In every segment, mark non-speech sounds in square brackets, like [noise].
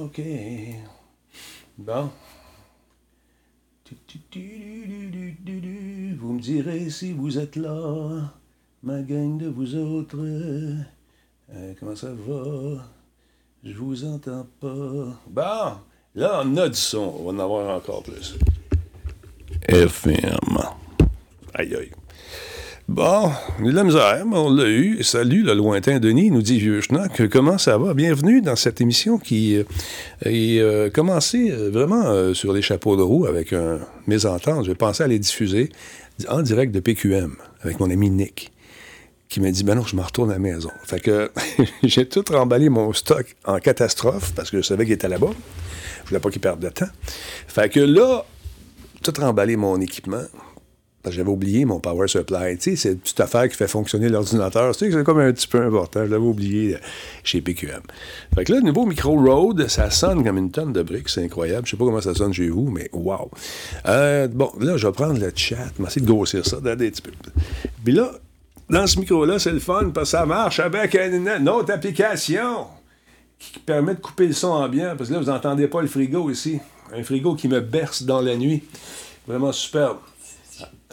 OK. Bon. Vous me direz si vous êtes là, ma gang de vous autres. Euh, comment ça va? Je vous entends pas. Bon, là, on a du son. On va en avoir encore plus. FM. Aïe, aïe. Bon, a la misère, on l'a eu. Salut, le lointain Denis, nous dit Vieux Schnock. Comment ça va? Bienvenue dans cette émission qui euh, est euh, commencée euh, vraiment sur les chapeaux de roue avec un mésentente. J'ai pensé à les diffuser en direct de PQM avec mon ami Nick qui m'a dit, ben non, je me retourne à la maison. Fait que [laughs] j'ai tout remballé mon stock en catastrophe parce que je savais qu'il était là-bas. Je voulais pas qu'il perde de temps. Fait que là, tout remballé mon équipement. J'avais oublié mon power supply. Tu sais, c'est petite affaire qui fait fonctionner l'ordinateur. Tu sais, c'est comme un petit peu important. Je l'avais oublié chez PQM. Fait que là, le nouveau micro Rode, ça sonne comme une tonne de briques. C'est incroyable. Je sais pas comment ça sonne chez vous, mais wow. Euh, bon, là, je vais prendre le chat. Je vais de grossir ça, un petit peu. Puis là, dans ce micro-là, c'est le fun parce que ça marche avec une, autre application qui permet de couper le son ambiant. Parce que là, vous n'entendez pas le frigo ici. Un frigo qui me berce dans la nuit. Vraiment superbe.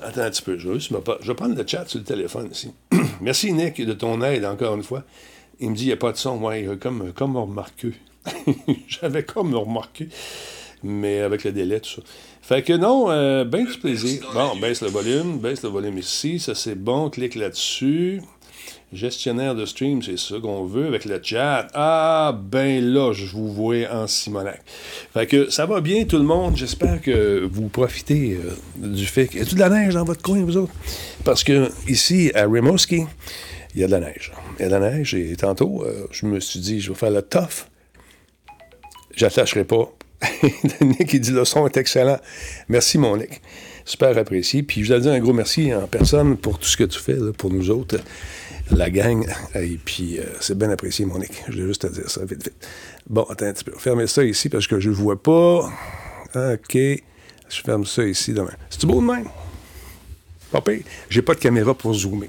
Attends un petit peu, je vais, je vais prendre le chat sur le téléphone ici. [clears throat] Merci Nick de ton aide encore une fois. Il me dit il n'y a pas de son. Ouais, comme, comme remarqué. [laughs] J'avais comme remarqué. Mais avec le délai, tout ça. Fait que non, euh, ben du plaisir. Bon, baisse le volume, baisse le volume ici, ça c'est bon, clique là-dessus. Gestionnaire de stream, c'est ça qu'on veut avec le chat. Ah, ben là, je vous vois en Simonac. Fait que ça va bien tout le monde. J'espère que vous profitez euh, du fait qu'il y a de la neige dans votre coin, vous autres? Parce que ici, à Rimouski, il y a de la neige. Il y a de la neige et tantôt, euh, je me suis dit, je vais faire le tough. J'attacherai pas [laughs] Nick, il dit le son est excellent. Merci, mon Nick. Super apprécié. Puis je voulais dire un gros merci en personne pour tout ce que tu fais pour nous autres, la gang. Et puis euh, c'est bien apprécié, mon Nick. Je voulais juste te dire ça vite, vite. Bon, attends un petit peu. Fermez ça ici parce que je ne vois pas. OK. Je ferme ça ici demain. C'est beau de même? J'ai pas de caméra pour zoomer.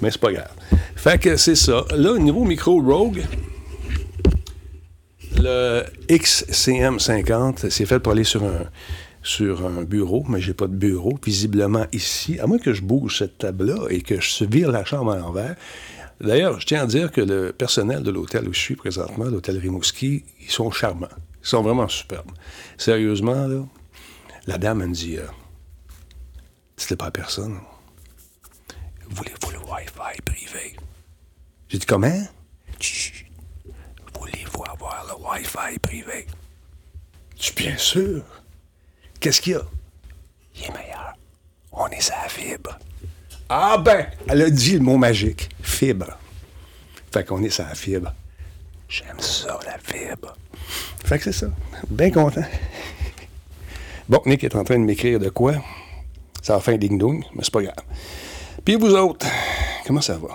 Mais c'est pas grave. Fait que c'est ça. Là, niveau micro Rogue, le XCM50, c'est fait pour aller sur un, sur un bureau, mais j'ai pas de bureau visiblement ici, à moins que je bouge cette table-là et que je vire la chambre à l'envers. D'ailleurs, je tiens à dire que le personnel de l'hôtel où je suis présentement, l'hôtel Rimouski, ils sont charmants. Ils sont vraiment superbes. Sérieusement, là, la dame me dit, euh, c'était pas personne. Voulez-vous le Wi-Fi privé? J'ai dit, comment? Voulez-vous avoir le Wi-Fi privé? Je bien sûr. Qu'est-ce qu'il y a? Il est meilleur. On est à la fibre. Ah ben, elle a dit le mot magique. Fibre. Fait qu'on est sur la fibre. J'aime ça, la fibre. Fait que c'est ça. Bien content. Bon, Nick est en train de m'écrire de quoi? Ça va faire un ding-dong, mais c'est pas grave. Puis vous autres, comment ça va?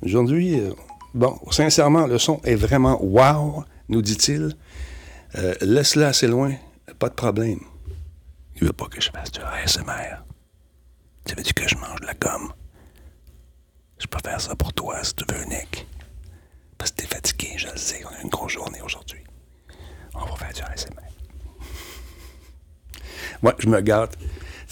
Aujourd'hui, euh, Bon, sincèrement, le son est vraiment wow, nous dit-il. Euh, Laisse-la assez loin, pas de problème. Il veut pas que je fasse du ASMR. Tu veux dire que je mange de la gomme? Je peux faire ça pour toi si tu veux, Nick. Parce que t'es fatigué, je le sais. On a une grosse journée aujourd'hui. On va faire du ASMR. Moi, je me gâte.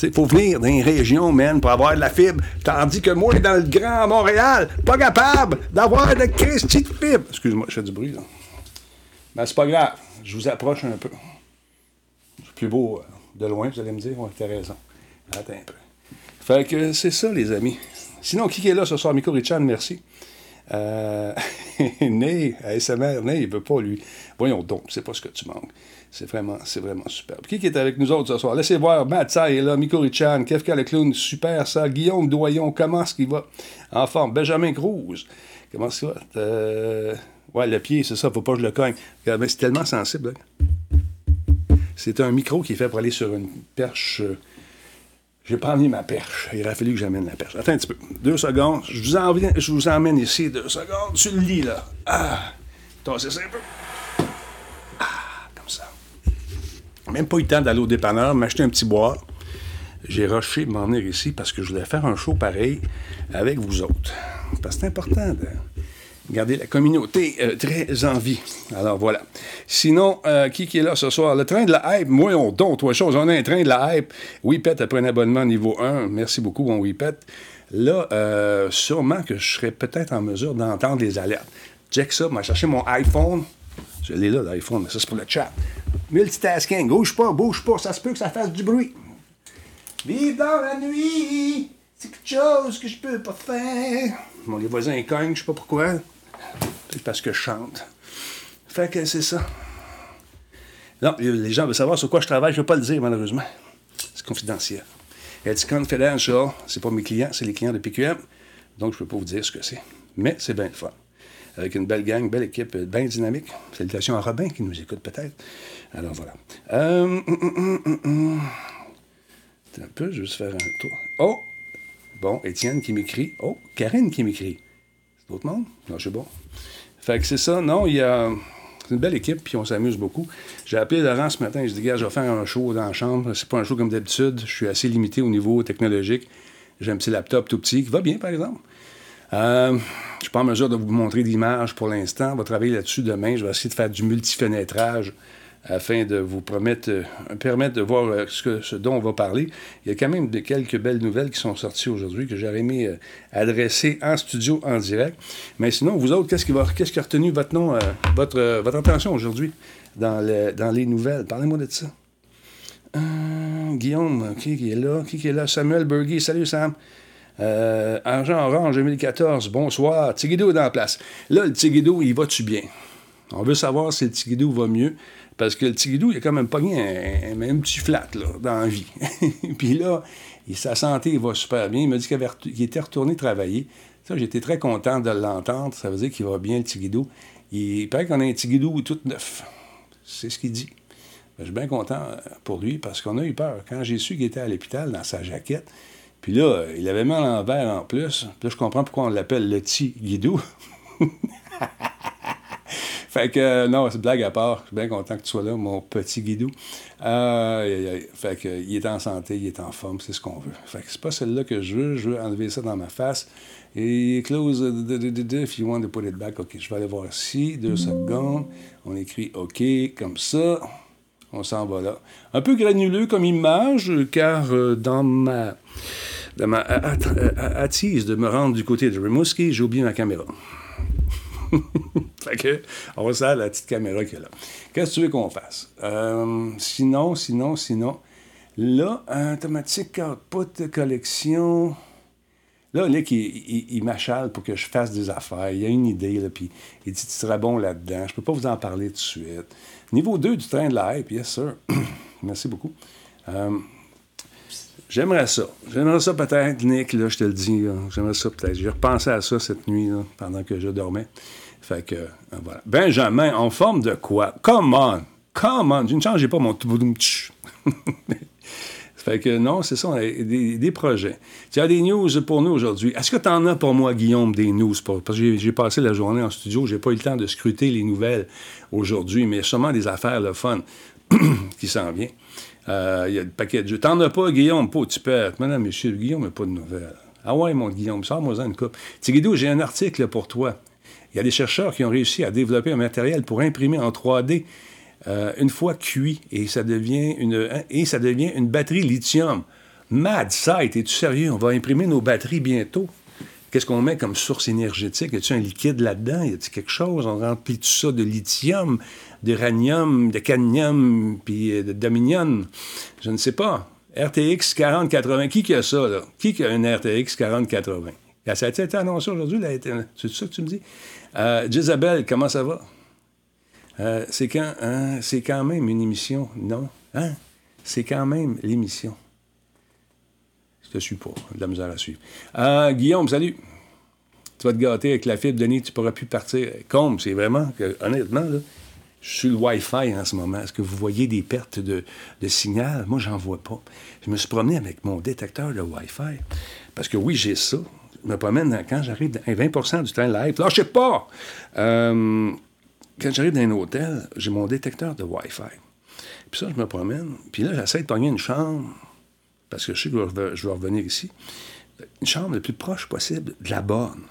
Il faut venir dans une région, man, pour avoir de la fibre. Tandis que moi, dans le Grand Montréal, pas capable d'avoir de Christy de fibre. Excuse-moi, je fais du bruit, là. Mais c'est pas grave. Je vous approche un peu. C'est plus beau euh, de loin, vous allez me dire. Ouais, t'as raison. Attends un peu. Fait que c'est ça, les amis. Sinon, qui est là ce soir? Miko Richard, merci. Euh, [laughs] Ney, ASMR, Ney, il veut pas, lui. Voyons donc, c'est pas ce que tu manques. C'est vraiment, c'est vraiment superbe. Qui, est avec nous autres ce soir? Laissez voir, Matt est là, Miko Richan, Kefka le clown, super ça. Guillaume Doyon, comment est-ce qu'il va? En forme. Benjamin Cruz, comment ça va? Euh... Ouais, le pied, c'est ça, faut pas que je le cogne. C'est tellement sensible. Hein. C'est un micro qui est fait pour aller sur une perche. J'ai pas amené ma perche. Il aurait fallu que j'amène la perche. Attends un petit peu. Deux secondes. Je vous, emmène, je vous emmène ici. Deux secondes. Sur le lit, là. Ah! c'est ça un peu. Même pas eu le temps d'aller au dépanneur, m'acheter un petit bois. J'ai rushé de m'en venir ici parce que je voulais faire un show pareil avec vous autres. Parce que c'est important Garder la communauté euh, très en vie. Alors voilà. Sinon, euh, qui, est là ce soir? Le train de la hype, moi, on donne trois choses. On a un train de la hype. WePet après un abonnement niveau 1. Merci beaucoup, mon WePet. Là, euh, sûrement que je serais peut-être en mesure d'entendre les alertes. Check ça, m'a cherché mon iPhone. Je l'ai là, l'iPhone, mais ça, c'est pour le chat. Multitasking. Bouge pas, bouge pas. Ça se peut que ça fasse du bruit. Vive dans la nuit, c'est quelque chose que je peux pas faire. Les voisins cognent, je sais pas pourquoi. Peut-être parce que je chante. Fait que c'est ça. Non, les gens veulent savoir sur quoi je travaille, je ne vais pas le dire, malheureusement. C'est confidentiel. It's confidential. C'est pas mes clients, c'est les clients de PQM. Donc, je ne peux pas vous dire ce que c'est. Mais c'est bien le fun. Avec une belle gang, belle équipe, bien dynamique. Salutations à Robin qui nous écoute peut-être. Alors voilà. Euh, hum, hum, hum, un peu, je vais juste faire un tour. Oh! Bon, Étienne qui m'écrit. Oh, Karine qui m'écrit. D'autres monde? Non, je sais bon. Fait que c'est ça. Non, il y a. C'est une belle équipe, puis on s'amuse beaucoup. J'ai appelé Laurent ce matin, je dis, gars, je vais faire un show dans la chambre. C'est pas un show comme d'habitude. Je suis assez limité au niveau technologique. J'ai un petit laptop tout petit qui va bien, par exemple. Euh, je ne suis pas en mesure de vous montrer d'image pour l'instant. On va travailler là-dessus demain. Je vais essayer de faire du multifénétrage afin de vous promettre, euh, permettre de voir euh, ce, dont on va parler. Il y a quand même de, quelques belles nouvelles qui sont sorties aujourd'hui que j'aurais aimé euh, adresser en studio, en direct. Mais sinon, vous autres, qu'est-ce qui, qui a retenu votre nom, votre, attention aujourd'hui dans, les nouvelles? Parlez-moi de ça. Guillaume, qui est là? Qui est là? Samuel Bergy. Salut, Sam. Argent Orange 2014, bonsoir. Tigidou est dans la place. Là, le Tigidou, il va-tu bien? On veut savoir si le Tigidou va mieux. Parce que le Tigidou, il a quand même pogné un, un, petit flat là, dans la vie. [laughs] puis là, sa santé va super bien. Il m'a dit qu'il était retourné travailler. Ça, j'étais très content de l'entendre. Ça veut dire qu'il va bien, le Tigidou. Il paraît qu'on a un Tigidou tout neuf. C'est ce qu'il dit. Ben, je suis bien content euh, pour lui parce qu'on a eu peur. Quand j'ai su qu'il était à l'hôpital dans sa jaquette, puis là, il avait mal en verre en plus. Puis là, je comprends pourquoi on l'appelle le Tigidou. [laughs] Fait que, euh, non, c'est blague à part. Je suis bien content que tu sois là, mon petit guidou. Euh, fait que, il est en santé, il est en forme, c'est ce qu'on veut. Fait que c'est pas celle-là que je veux. Je veux enlever ça dans ma face. Et close, if you want to put it back. OK, je vais aller voir ici. Deux secondes. On écrit OK, comme ça. On s'en va là. Un peu granuleux comme image, car euh, dans ma, dans ma attise de me rendre du côté de Rimouski, j'ai oublié ma caméra. [laughs] fait que, on va la petite caméra qui est là. Qu'est-ce que tu veux qu'on fasse? Euh, sinon, sinon, sinon, là, automatique output collection. Là, Nick, il, m'achale pour que je fasse des affaires. Il a une idée, là, puis il dit Tu serais bon là-dedans. Je peux pas vous en parler tout de suite. Niveau 2 du train de la hype, yes, sir. [coughs] Merci beaucoup. Euh, J'aimerais ça. J'aimerais ça peut-être, Nick, là, je te le dis. J'aimerais ça peut-être. J'ai repensé à ça cette nuit, là, pendant que je dormais. Fait que, euh. Benjamin, en forme de quoi? Come on! Come on! Je ne changeais pas mon [laughs] Fait que non, c'est ça, des, projets. Tu as des news pour nous aujourd'hui. Est-ce que tu en as pour moi, Guillaume, des news? Parce que j'ai passé la journée en studio, j'ai pas eu le temps de scruter les nouvelles aujourd'hui, mais sûrement des affaires, le fun, [clears throat] qui s'en vient. Euh, il y a le paquet de jeux. T'en as pas, Guillaume, pas, tu perds. Madame, monsieur, Guillaume n'a pas de nouvelles. Ah ouais, mon Guillaume, sors-moi une coupe. Tigidou, j'ai un article pour toi. Il y a des chercheurs qui ont réussi à développer un matériel pour imprimer en 3D euh, une fois cuit et ça devient une, et ça devient une batterie lithium. Mad site, es-tu sérieux? On va imprimer nos batteries bientôt. Qu'est-ce qu'on met comme source énergétique? Y a-t-il un liquide là-dedans? Y a-t-il quelque chose? On remplit tout ça de lithium, d'uranium, de cadmium, puis euh, de dominium? Je ne sais pas. RTX 4080, qui a ça, là? Qui qui a un RTX 4080? Ça a été annoncé aujourd'hui, c'est ça que tu me dis? Euh, Jezabel, comment ça va? Euh, c'est quand, hein, c'est quand même une émission, non? Hein? C'est quand même l'émission. Je te suis pas, de la misère à suivre. Euh, Guillaume, salut. Tu vas te gâter avec la fibre, Denis, tu pourras plus partir. Comme, c'est vraiment, que, honnêtement, là, je suis le Wi-Fi en ce moment. Est-ce que vous voyez des pertes de, de signal? Moi, j'en vois pas. Je me suis promené avec mon détecteur de Wi-Fi. Parce que oui, j'ai ça. Je me promène quand j'arrive à 20% du train live. Là, je sais pas! Euh, quand j'arrive dans un hôtel, j'ai mon détecteur de Wi-Fi. Puis ça, je me promène. Puis là, j'essaie de pogner une chambre parce que je sais que je vais revenir ici, une chambre le plus proche possible de la borne.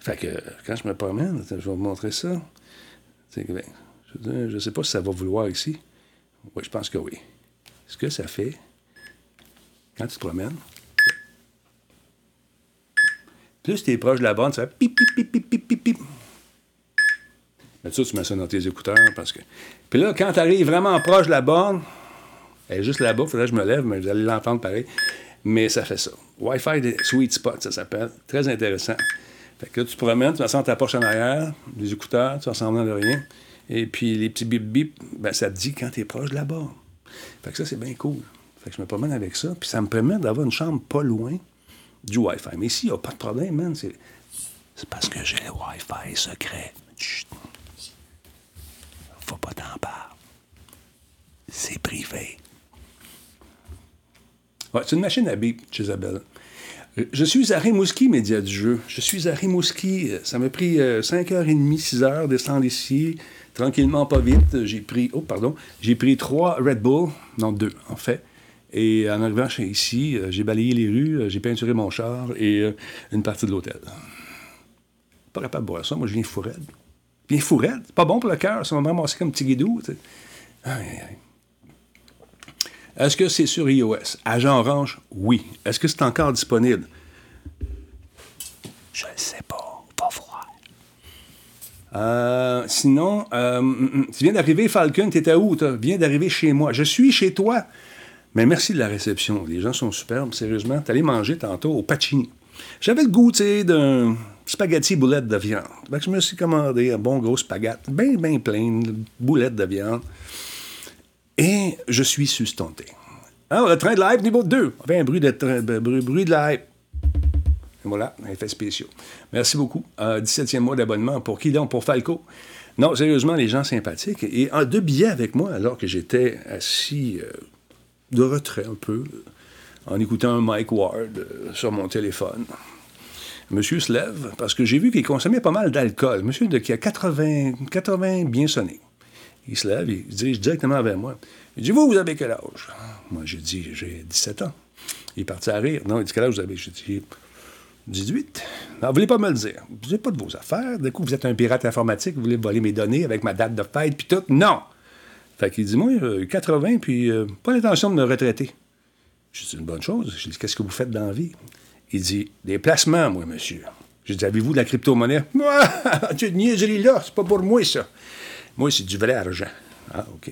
Fait que quand je me promène, je vais vous montrer ça. Ben, je ne sais pas si ça va vouloir ici. Oui, je pense que oui. Ce que ça fait, quand tu te promènes, plus tu es proche de la bande, ça fait pip, pip, pip, pip, pip, pip, Mais ça, tu mets ça dans tes écouteurs parce que. Puis là, quand tu arrives vraiment proche de la borne, elle est juste là-bas, il faudrait que je me lève, mais vous allez l'entendre pareil. Mais ça fait ça. Wi-Fi Sweet Spot, ça s'appelle. Très intéressant. Fait que là, tu promènes, tu sentir ta poche en arrière, les écouteurs, tu vas semblant de rien. Et puis les petits bip bip, ben, ça te dit quand tu es proche de la borne. Fait que ça, c'est bien cool. Fait que je me promène avec ça, puis ça me permet d'avoir une chambre pas loin du Wi-Fi. Mais ici, il n'y a pas de problème, man. C'est, parce que j'ai le Wi-Fi secret. Chut. Faut pas t'en parler. C'est privé. Ouais, c'est une machine à bip, Isabelle. Je suis à Rimouski, média du jeu. Je suis à Rimouski. Ça m'a pris 5h30, 6h descendre ici. Tranquillement, pas vite. J'ai pris, oh, pardon, j'ai pris trois Red Bull, non deux, en fait. Et en arrivant ici, euh, j'ai balayé les rues, euh, j'ai peinturé mon char et euh, une partie de l'hôtel. Pas capable de boire ça. Moi, je viens fourrette. Viens fourrette. Pas bon pour le cœur. Ça m'a vraiment comme petit guidou. Est-ce que c'est sur iOS? Agent Orange? Oui. Est-ce que c'est encore disponible? Je ne sais pas. Pas froid. sinon, mm, mm, tu viens d'arriver, Falcon. Étais où? Tu viens d'arriver chez moi. Je suis chez toi. Mais merci de la réception. Les gens sont superbes, sérieusement. T'allais manger tantôt au Pacini. J'avais le goût, d'un spaghetti boulette de viande. je me suis commandé un bon gros spaghetti, bien, bien plein, de boulettes de viande. Et je suis sustenté. Alors, le train de la hype niveau 2. Enfin, un bruit de, train, bruit, bruit de la voilà, effet spéciaux. Merci beaucoup. 17e mois d'abonnement. Pour qui donc? Pour Falco? Non, sérieusement, les gens sympathiques. Et en deux billets avec moi, alors que j'étais assis euh, de retrait un peu, en écoutant un Mike Ward euh, sur mon téléphone. Monsieur se lève parce que j'ai vu qu'il consommait pas mal d'alcool. Monsieur de, qui a 80, 80 bien sonné. Il se lève, il se dirige directement vers moi. Il dit Vous, vous avez quel âge Moi, j'ai dit J'ai 17 ans. Il est parti à rire. Non, il dit Quel âge vous avez J'ai dit 18. Non, vous voulez pas me le dire. Vous n'avez pas de vos affaires. Du coup, vous êtes un pirate informatique, vous voulez voler mes données avec ma date de fête, puis tout. Non fait qu'il dit, moi, 80, puis euh, pas l'intention de me retraiter. Je dis, une bonne chose. Je dis, qu'est-ce que vous faites dans la vie? Il dit, des placements, moi, monsieur. Je dis, avez-vous de la crypto-monnaie? Moi, [laughs] tu es niaiserie là, c'est pas pour moi, ça. Moi, c'est du vrai argent. Ah, OK.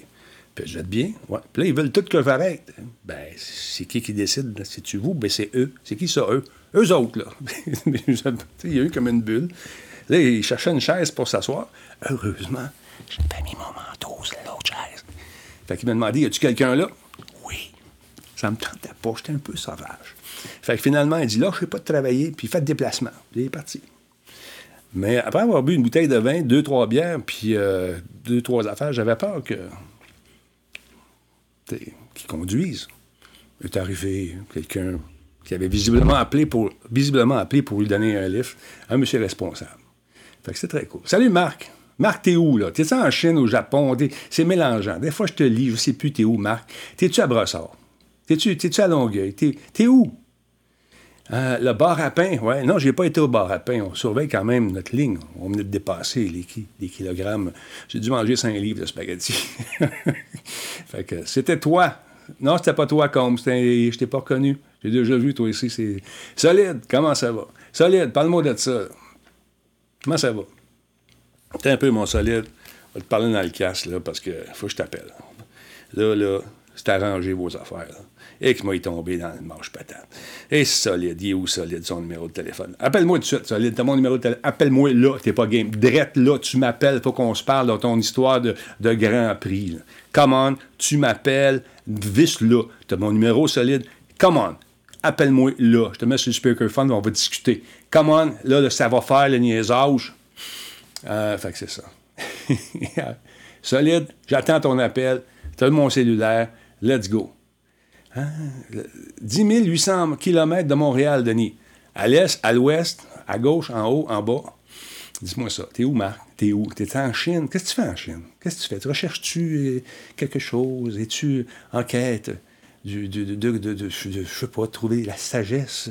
Puis je vais être bien. Ouais. Puis là, ils veulent tout que j'arrête. Ben, c'est qui qui décide? C'est-tu vous? Ben, c'est eux. C'est qui ça, eux? Eux autres, là. [laughs] il y a eu comme une bulle. Là, ils cherchaient une chaise pour s'asseoir. Heureusement, j'ai pas mis mon manteau sur l'autre chaise. Fait qu'il m'a demandé, y a-tu quelqu'un là? Oui. Ça me tentait pas, j'étais un peu sauvage. Fait que finalement, il dit, là, je sais pas de travailler, puis faites déplacement. Il est parti. Mais après avoir bu une bouteille de vin, deux, trois bières, puis euh, deux, trois affaires, j'avais peur que. qu'ils conduisent. Il est arrivé quelqu'un qui avait visiblement appelé pour, visiblement appelé pour lui donner un lift, un monsieur responsable. Fait que c'est très cool. Salut Marc! Marc, t'es où, là? T'es-tu en Chine, au Japon? C'est mélangeant. Des fois, je te lis, je sais plus t'es où, Marc. T'es-tu à Brossard? T'es-tu es à Longueuil? T'es où? Euh, le bar à pain, ouais. Non, j'ai pas été au bar à pain. On surveille quand même notre ligne. On venait de dépasser les, kilogrammes. J'ai dû manger 5 livres de spaghettis. [laughs] fait que c'était toi. Non, c'était pas toi, comme. Je t'ai pas reconnu. J'ai déjà vu, toi ici. C'est solide. Comment ça va? Solide. Parle-moi de ça. Comment ça va? T'es un peu mon solide. Je vais te parler dans le casque, là, parce que faut que je t'appelle. Là, là, c'est arrangé vos affaires. Et que moi, il tombé dans le manche patate. Et solide, il est où solide son numéro de téléphone? Appelle-moi tout de suite, solide. T'as mon numéro de téléphone. Appelle-moi là, t'es pas game. Drette là, tu m'appelles, faut qu'on se parle dans ton histoire de, de Grand Prix. Là. Come on, tu m'appelles, vis là. T'as mon numéro solide. Come on, appelle-moi là. Je te mets sur le speakerphone, on va discuter. Come on, là, ça va faire le niaisage. Euh, fait que c'est ça. [laughs] Solide, j'attends ton appel. Tu as mon cellulaire. Let's go. 10 hein? 800 km de Montréal, Denis. À l'est, à l'ouest, à gauche, en haut, en bas. Dis-moi ça. T'es où, Marc? T'es où? T'es en Chine? Qu'est-ce que tu fais en Chine? Qu'est-ce que tu fais? Tu recherches-tu euh, quelque chose? Es-tu en quête de, de, de, de, je sais pas, trouver la sagesse?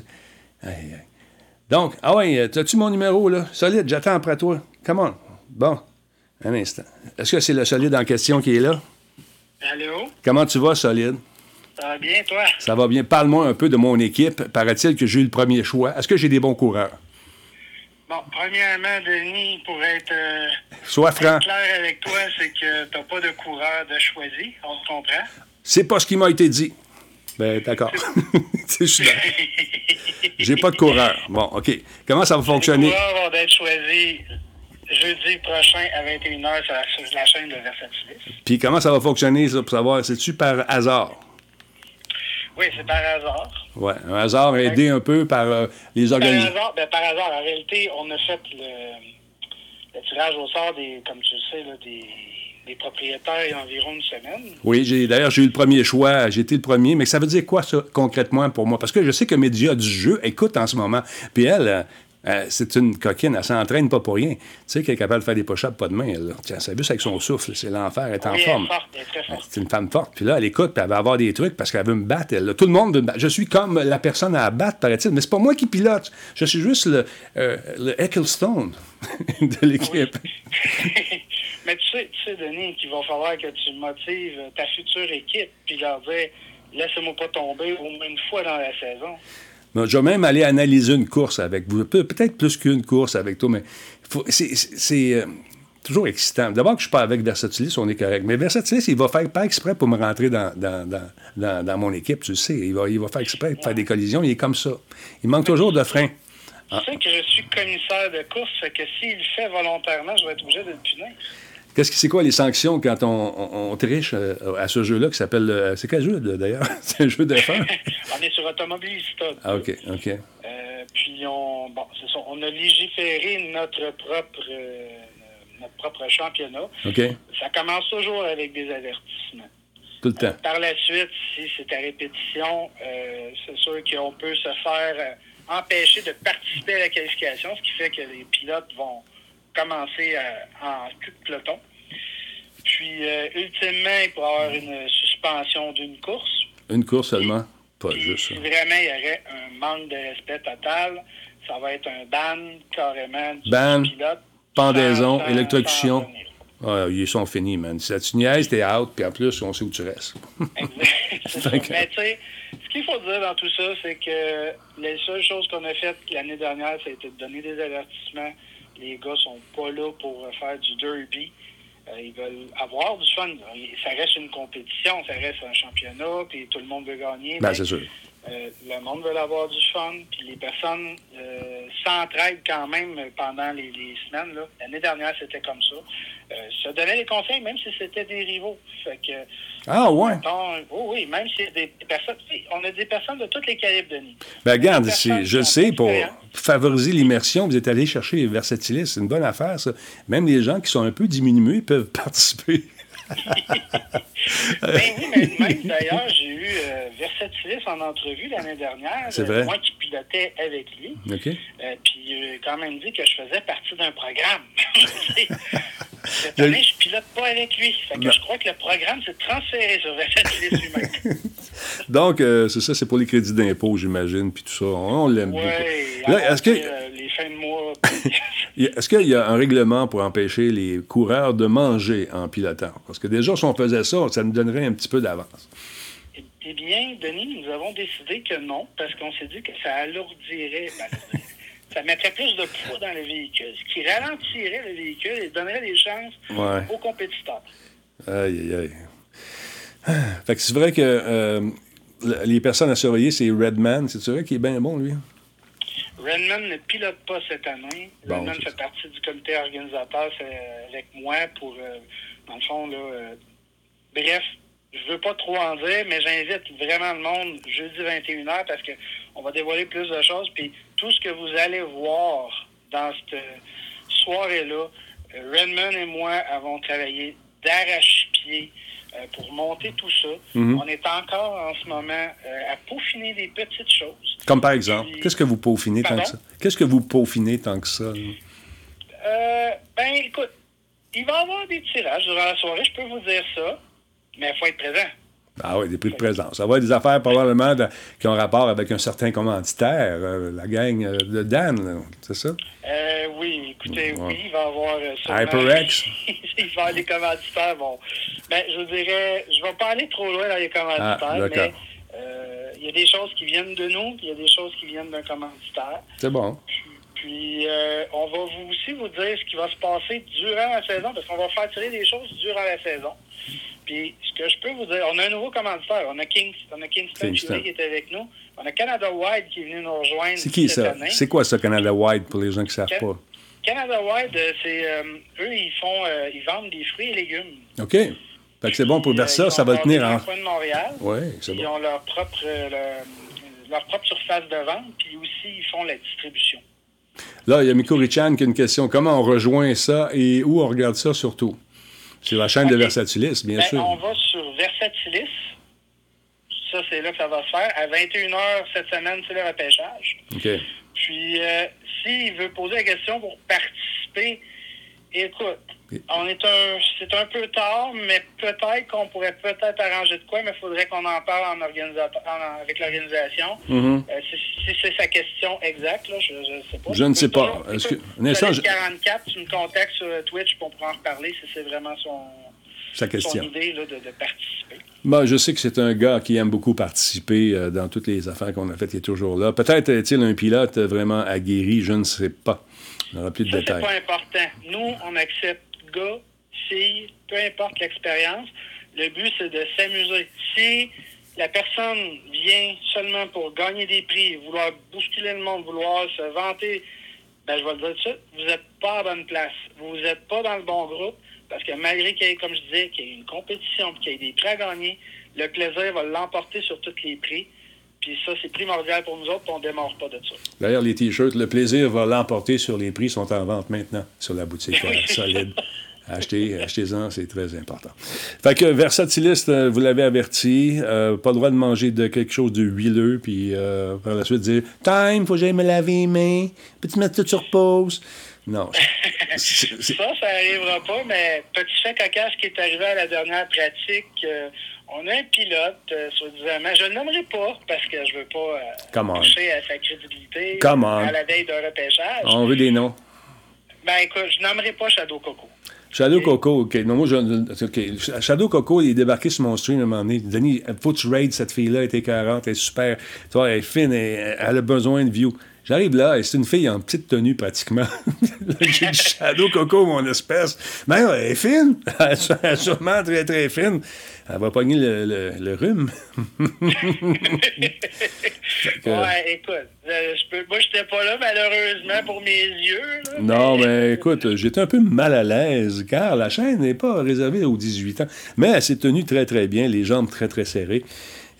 Donc, ah ouais, as-tu mon numéro, là? Solide, j'attends après toi. Come on. Bon, un instant. Est-ce que c'est le solide en question qui est là? Allô? Comment tu vas, solide? Ça va bien, toi? Ça va bien. Parle-moi un peu de mon équipe. Paraît-il que j'ai eu le premier choix. Est-ce que j'ai des bons coureurs? Bon, premièrement, Denis, pour être, euh, Sois franc. être clair avec toi, c'est que tu n'as pas de coureur de choisi. On se comprend? C'est pas ce qui m'a été dit. Ben, d'accord. [laughs] Je suis là. J'ai pas de coureur. Bon, OK. Comment ça va fonctionner? Les coureurs vont être choisis jeudi prochain à 21h sur la, sur la chaîne de Versatilis. Puis comment ça va fonctionner, ça, pour savoir? C'est-tu par hasard? Oui, c'est par hasard. Ouais, un hasard aidé un peu par euh, les Par hasard, ben, par hasard, en réalité, on a fait le, le tirage au sort des, comme tu le sais, là, des, des propriétaires il y a environ une semaine. Oui, j'ai d'ailleurs j'ai eu le premier choix, j'ai été le premier, mais ça veut dire quoi ça concrètement pour moi? Parce que je sais que Média du jeu écoute en ce moment, puis elle, euh, euh, c'est une coquine, elle s'entraîne pas pour rien. Tu sais qu'elle est capable de faire des push-ups pas de main. Elle. Tiens, ça avec son souffle, c'est l'enfer, elle est en Oui, forme. forte, elle est très forte. C'est une femme forte. Puis là, elle écoute, puis elle va avoir des trucs parce qu'elle veut me battre. Elle, là. Tout le monde veut me battre. Je suis comme la personne à abattre, paraît-il, mais c'est pas moi qui pilote. Je suis juste le, euh, le Ecclestone [laughs] de l'équipe. [laughs] Mais tu sais, tu sais, Denis, qu'il va falloir que tu motives ta future équipe, puis leur dire laissez-moi pas tomber au moins une fois dans la saison. Je vais même aller analyser une course avec vous. Pe- Peut-être plus qu'une course avec toi, mais c'est- euh, toujours excitant. D'abord que je suis pas avec Versatilis, on est correct. Mais Versatilis, il va faire pas exprès pour me rentrer dans, dans, dans, dans, dans mon équipe, tu le sais. Il va, il va faire exprès de faire des collisions. Il est comme ça. Il manque toujours de frein. Tu sais que je suis commissaire de course, fait que s'il le fait volontairement, je vais être obligé de le punir. Qu'est-ce que c'est quoi les sanctions quand on, on- on triche euh, à ce jeu-là qui s'appelle. euh, c'est quel jeu d'ailleurs? [laughs] c'est un jeu de fin. [laughs] On est sur Automobilista. Ah, OK, OK. Euh, puis on, bon, ça, on a légiféré notre propre, euh, notre propre championnat. OK. Ça commence toujours avec des avertissements. Tout le temps. Par la suite, si c'est à répétition, c'est sûr qu'on peut se faire empêcher de participer à la qualification, ce qui fait que les pilotes vont commencer à- en cul de peloton. Puis, euh, ultimement, il pourra y avoir une suspension d'une course. Une course seulement? Pas Puis, juste si vraiment il y aurait un manque de respect total, ça va être un ban carrément du Ban, pilote. pendaison, sans- électrocution. sans. Ah, ils sont finis, man. Si tu niaises, t'es out, puis en plus, on sait où tu restes. Exact. [laughs] Mais tu sais, ce qu'il faut dire dans tout ça, c'est que les seules choses qu'on a faites l'année dernière, été de donner des avertissements. Les gars sont pas là pour faire du derby. Euh, ils veulent avoir du fun. Ça reste une compétition, ça reste un championnat, puis tout le monde veut gagner. Ben, c'est sûr. Euh, le monde veut avoir du fun, puis les personnes euh, s'entraident quand même pendant les, les semaines. là. L'année dernière, c'était comme ça. Euh, se donner des conseils, même si c'était des rivaux. Fait que Ah, ouais. Mettons, oui, oui, même si des personnes. On a des personnes de tous les calibres, Denis. Ben, regarde, je le sais, pour favoriser l'immersion, vous êtes allé chercher les versatilistes. C'est une bonne affaire, ça. Même les gens qui sont un peu diminués peuvent [laughs] participer. Ben oui, mais même d'ailleurs, j'ai eu euh, Versatilis en entrevue l'année dernière. C'est euh, vrai? Moi qui pilotais avec lui. OK? Euh, puis il a quand même dit que je faisais partie d'un programme. [laughs] Cette année, je pilote pas avec lui. Fait que je crois que le programme s'est transféré sur Versatilis lui-même. [laughs] Donc, euh, c'est ça, c'est pour les crédits d'impôt, j'imagine, puis tout ça. On, l'aime Oui, beaucoup. Là, est-ce que. les fins de mois. [laughs] Est-ce qu'il y a un règlement pour empêcher les coureurs de manger en pilotant? Parce que déjà, si on faisait ça, ça nous donnerait un petit peu d'avance. Eh bien, Denis, nous avons décidé que non, parce qu'on s'est dit que ça alourdirait, ça mettrait plus de poids dans le véhicule, ce qui ralentirait le véhicule et donnerait des chances Ouais. aux compétiteurs. Aïe, aïe, aïe. Ah, Fait que c'est vrai que euh, le- les personnes à surveiller, c'est Redman. C'est vrai qu'il est bien bon, lui? Redman ne pilote pas cette année. Bon, Redman fait partie du comité organisateur c'est avec moi pour, euh, dans le fond, là, euh, bref, je veux pas trop en dire, mais j'invite vraiment le monde jeudi 21h parce que on va dévoiler plus de choses. Puis tout ce que vous allez voir dans cette soirée-là, euh, Redman et moi avons travaillé d'arrache-pied euh, pour monter tout ça. Mhm. On est encore en ce moment euh, à peaufiner des petites choses. Comme par exemple, qu'est-ce que vous peaufinez tant que ça? Qu'est-ce que vous peaufinez tant que ça? Euh, ben, écoute, il va y avoir des tirages durant la soirée, je peux vous dire ça, mais il faut être présent. Ah oui, des prix de présence. Ça va être des affaires probablement de- qui ont rapport avec un certain commanditaire, euh, la gang euh, de Dan, c'est ça? Euh, oui, écoutez, Ouais. oui, il va y avoir. HyperX. [laughs] il va y avoir des commanditaires. Bon, ben, je vous dirais, je vais pas aller trop loin dans les commanditaires, Ah, mais il y a des choses qui viennent de nous, puis il y a des choses qui viennent d'un commanditaire. C'est bon. Puis, euh, on va vous aussi vous dire ce qui va se passer durant la saison, parce qu'on va faire tirer des choses durant la saison. Puis, ce que je peux vous dire, on a un nouveau commanditaire. On a, Kings, on a Kingston, Kingston. Qui est avec nous. On a Canada Wide qui est venu nous rejoindre C'est qui cette ça? C'est quoi ça, Canada Wide, pour les gens qui ne savent Can- pas? Canada Wide, euh, c'est euh, eux, ils font, euh, ils vendent des fruits et légumes. OK. Fait que c'est bon pour Puis, Versa, ils ça va tenir basés en. le coin de Montréal. Oui, c'est Ils bon. ont leur propre, leur, leur propre surface de vente, puis aussi, ils font la distribution. Là, il y a Miko Richan qui a une question. Comment on rejoint ça et où on regarde ça surtout? Sur la chaîne de. Versatilis, bien Ben, sûr. on va sur Versatilis. Ça, c'est là que ça va se faire. À 21h cette semaine, c'est le repêchage. OK. Puis, euh, s'il veut poser la question pour participer, écoute, on est un, c'est un peu tard, mais peut-être qu'on pourrait peut-être arranger de quoi, mais il faudrait qu'on en parle en organisateur, en- avec l'organisation. Mhm. Euh, si, si c'est sa question exacte, là, je ne sais pas. Je ne sais pas. toujours- que- un instant, je- 44, tu me contactes sur Twitch pour en reparler si c'est vraiment son, Sa son question. idée là, de, de participer. Bon, je sais que c'est un gars qui aime beaucoup participer euh, dans toutes les affaires qu'on a faites. Il est toujours là. Peut-être est-il un pilote vraiment aguerri, je ne sais pas. On n'aura plus de Ça, c'est détails. pas important. Nous, on accepte gars, peu importe l'expérience. Le but, c'est de s'amuser. Si la personne vient seulement pour gagner des prix, vouloir bousculer le monde, vouloir se vanter, ben, je vais le dire tout de suite, vous n'êtes pas à bonne place. Vous n'êtes pas dans le bon groupe, parce que malgré qu'il y ait, comme je disais, qu'il y ait une compétition, qu'il y ait des prix à gagner, le plaisir va l'emporter sur tous les prix. Puis ça, c'est primordial pour nous autres, puis on ne démarre pas de ça. D'ailleurs, les T-shirts, le plaisir va l'emporter sur les prix, sont en vente maintenant sur la boutique [laughs] solide. Achetez, achetez-en, c'est très important. Fait que Versatiliste, euh, vous l'avez averti, euh, pas le droit de manger de quelque chose de huileux, puis euh, par la suite dire Time, faut que j'aille me laver les mains, peux-tu mettre tout sur pause? Non. Ça, ça n'arrivera pas, mais petit fait cocasse qui est arrivé à la dernière pratique, euh, on a un pilote, euh, soi-disant, je ne le nommerai pas parce que je veux pas euh, toucher à sa crédibilité à la veille d'un repêchage. On veut des noms. Ben écoute, je nommerai pas Shadow Coco. Shadow Coco, OK. Non, moi, je. Shadow Coco, il est débarqué sur mon stream à un moment donné. Denis, faut que tu raides cette fille-là, elle est écœurante, elle est super. Tu vois, elle est fine, elle, elle a besoin de view. J'arrive là, et c'est une fille en petite tenue pratiquement. [laughs] J'ai dit Shadow Coco, mon espèce. Mais elle est fine. [laughs] Elle est sûrement très, très fine. Elle va pogner le, le, le rhume. [laughs] Que- Ouais, écoute, euh, je peux, moi, j'étais pas là, malheureusement, pour mes yeux. là, Non, mais- mais écoute, j'étais un peu mal à l'aise, car la chaîne n'est pas réservée aux 18 ans. Mais elle s'est tenue très, très bien, les jambes très, très serrées,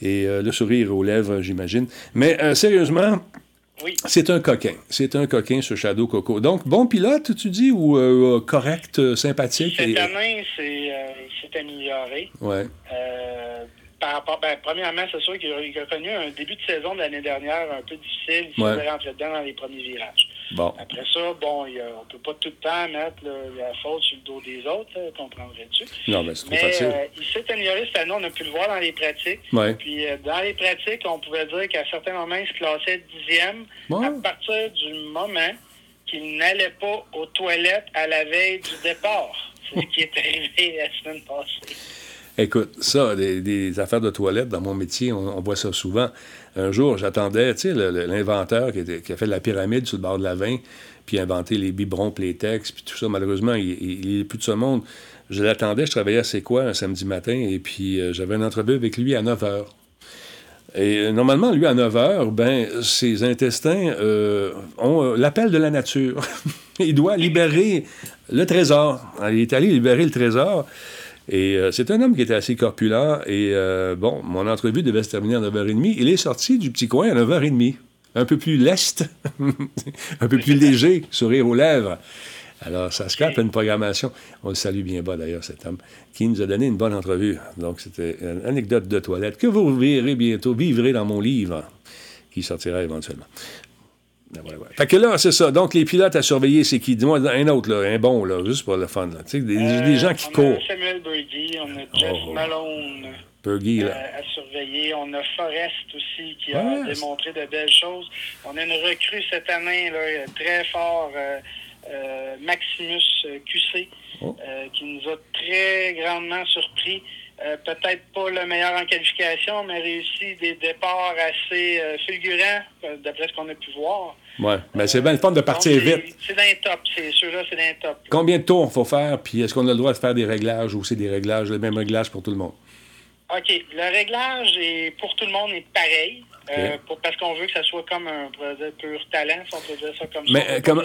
et euh, le sourire aux lèvres, j'imagine. Mais euh, sérieusement, Oui. c'est un coquin. C'est un coquin, ce Shadow Coco. Donc, bon pilote, tu dis, ou euh, correct, euh, sympathique? Cette et- année, c'est, euh, il s'est amélioré. Ouais. Euh, par rapport, ben, premièrement, c'est sûr qu'il a, connu un début de saison de l'année dernière un peu difficile. Il Ouais. s'est rentré dedans dans les premiers virages. Bon. Après ça, bon, y a- on peut pas tout le temps mettre la faute sur le dos des autres, comprendrais-tu? Non, mais c'est trop Mais facile. euh, il s'est amélioré cette année, on a pu le voir dans les pratiques. Ouais. Puis euh, dans les pratiques, on pouvait dire qu'à certains moments, il se classait dixième Ouais. à partir du moment qu'il n'allait pas aux toilettes à la veille du départ. C'est ce qui est arrivé la semaine passée. Écoute, ça, des, des affaires de toilette, dans mon métier, on, on voit ça souvent. Un jour, j'attendais, tu sais, l'inventeur qui, a fait la pyramide sur le bord de la veine, puis inventé les biberons Playtex, puis tout ça, malheureusement, il- il il est plus de ce monde. Je l'attendais, je travaillais à C'est quoi un samedi matin, et puis euh, j'avais une entrevue avec lui à 9 h. Et euh, normalement, lui, à 9 h, ben, ses intestins euh, ont l'appel de la nature. [laughs] il doit libérer le trésor. Il est allé libérer le trésor. Et euh, c'est un homme qui était assez corpulent. Et euh, bon, mon entrevue devait se terminer à 9h30. Il est sorti du petit coin à 9h30. Un peu plus leste, [laughs] un peu plus léger, sourire aux lèvres. Alors, ça scrape une programmation. On le salue bien bas, d'ailleurs, cet homme, qui nous a donné une bonne entrevue. Donc, c'était une anecdote de toilette que vous verrez bientôt, vivrez dans mon livre, qui sortira éventuellement. Ben. Fait que là, c'est ça. Donc, les pilotes à surveiller, c'est qui? Dis-moi un autre, là, un bon, là, juste pour le fun. Là. Tu sais, Des, des gens qui Euh, on courent. a Samuel Brady, on a Jeff Oh. Malone. Purgy, là. euh, à surveiller. On a Forrest aussi qui a Ouais. démontré de belles choses. On a une recrue cette année là, très fort, euh, euh, Maximus euh, QC, Oh. euh, qui nous a très grandement surpris. Euh, Peut-être pas le meilleur en qualification, mais réussi des départs assez euh, fulgurants, euh, d'après ce qu'on a pu voir. Ouais. Mais c'est bien le fun de partir Donc, vite. C'est dans les tops, c'est ceux-là, c'est les tops. Combien de tours faut faire, puis est-ce qu'on a le droit de faire des réglages ou c'est des réglages, le même réglage pour tout le monde? OK. Le réglage est pour tout le monde est pareil. euh, pour- parce qu'on veut que ça soit comme un pur talent, si on peut dire ça comme Mais, ça. Euh, veut comment-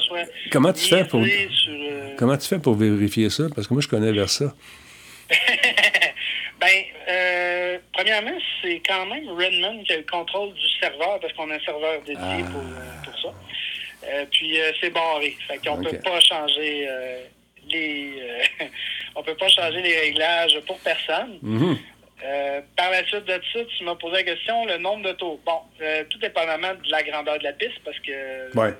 comment tu fais pour- sur, euh, Comment tu fais pour vérifier ça? Parce que moi, je connais vers ça. [laughs] ben, euh, premièrement, c'est quand même Redmond qui a le contrôle du serveur parce qu'on a un serveur dédié Ah. pour, euh, pour ça. Euh, puis euh, c'est barré. Fait qu'on Ok. peut pas changer les [laughs] on peut pas changer les réglages pour personne. Mhm. Par la suite de ça, tu m'as posé la question, le nombre de tours. Bon, euh, tout dépendamment de la grandeur de la piste, parce que Ouais.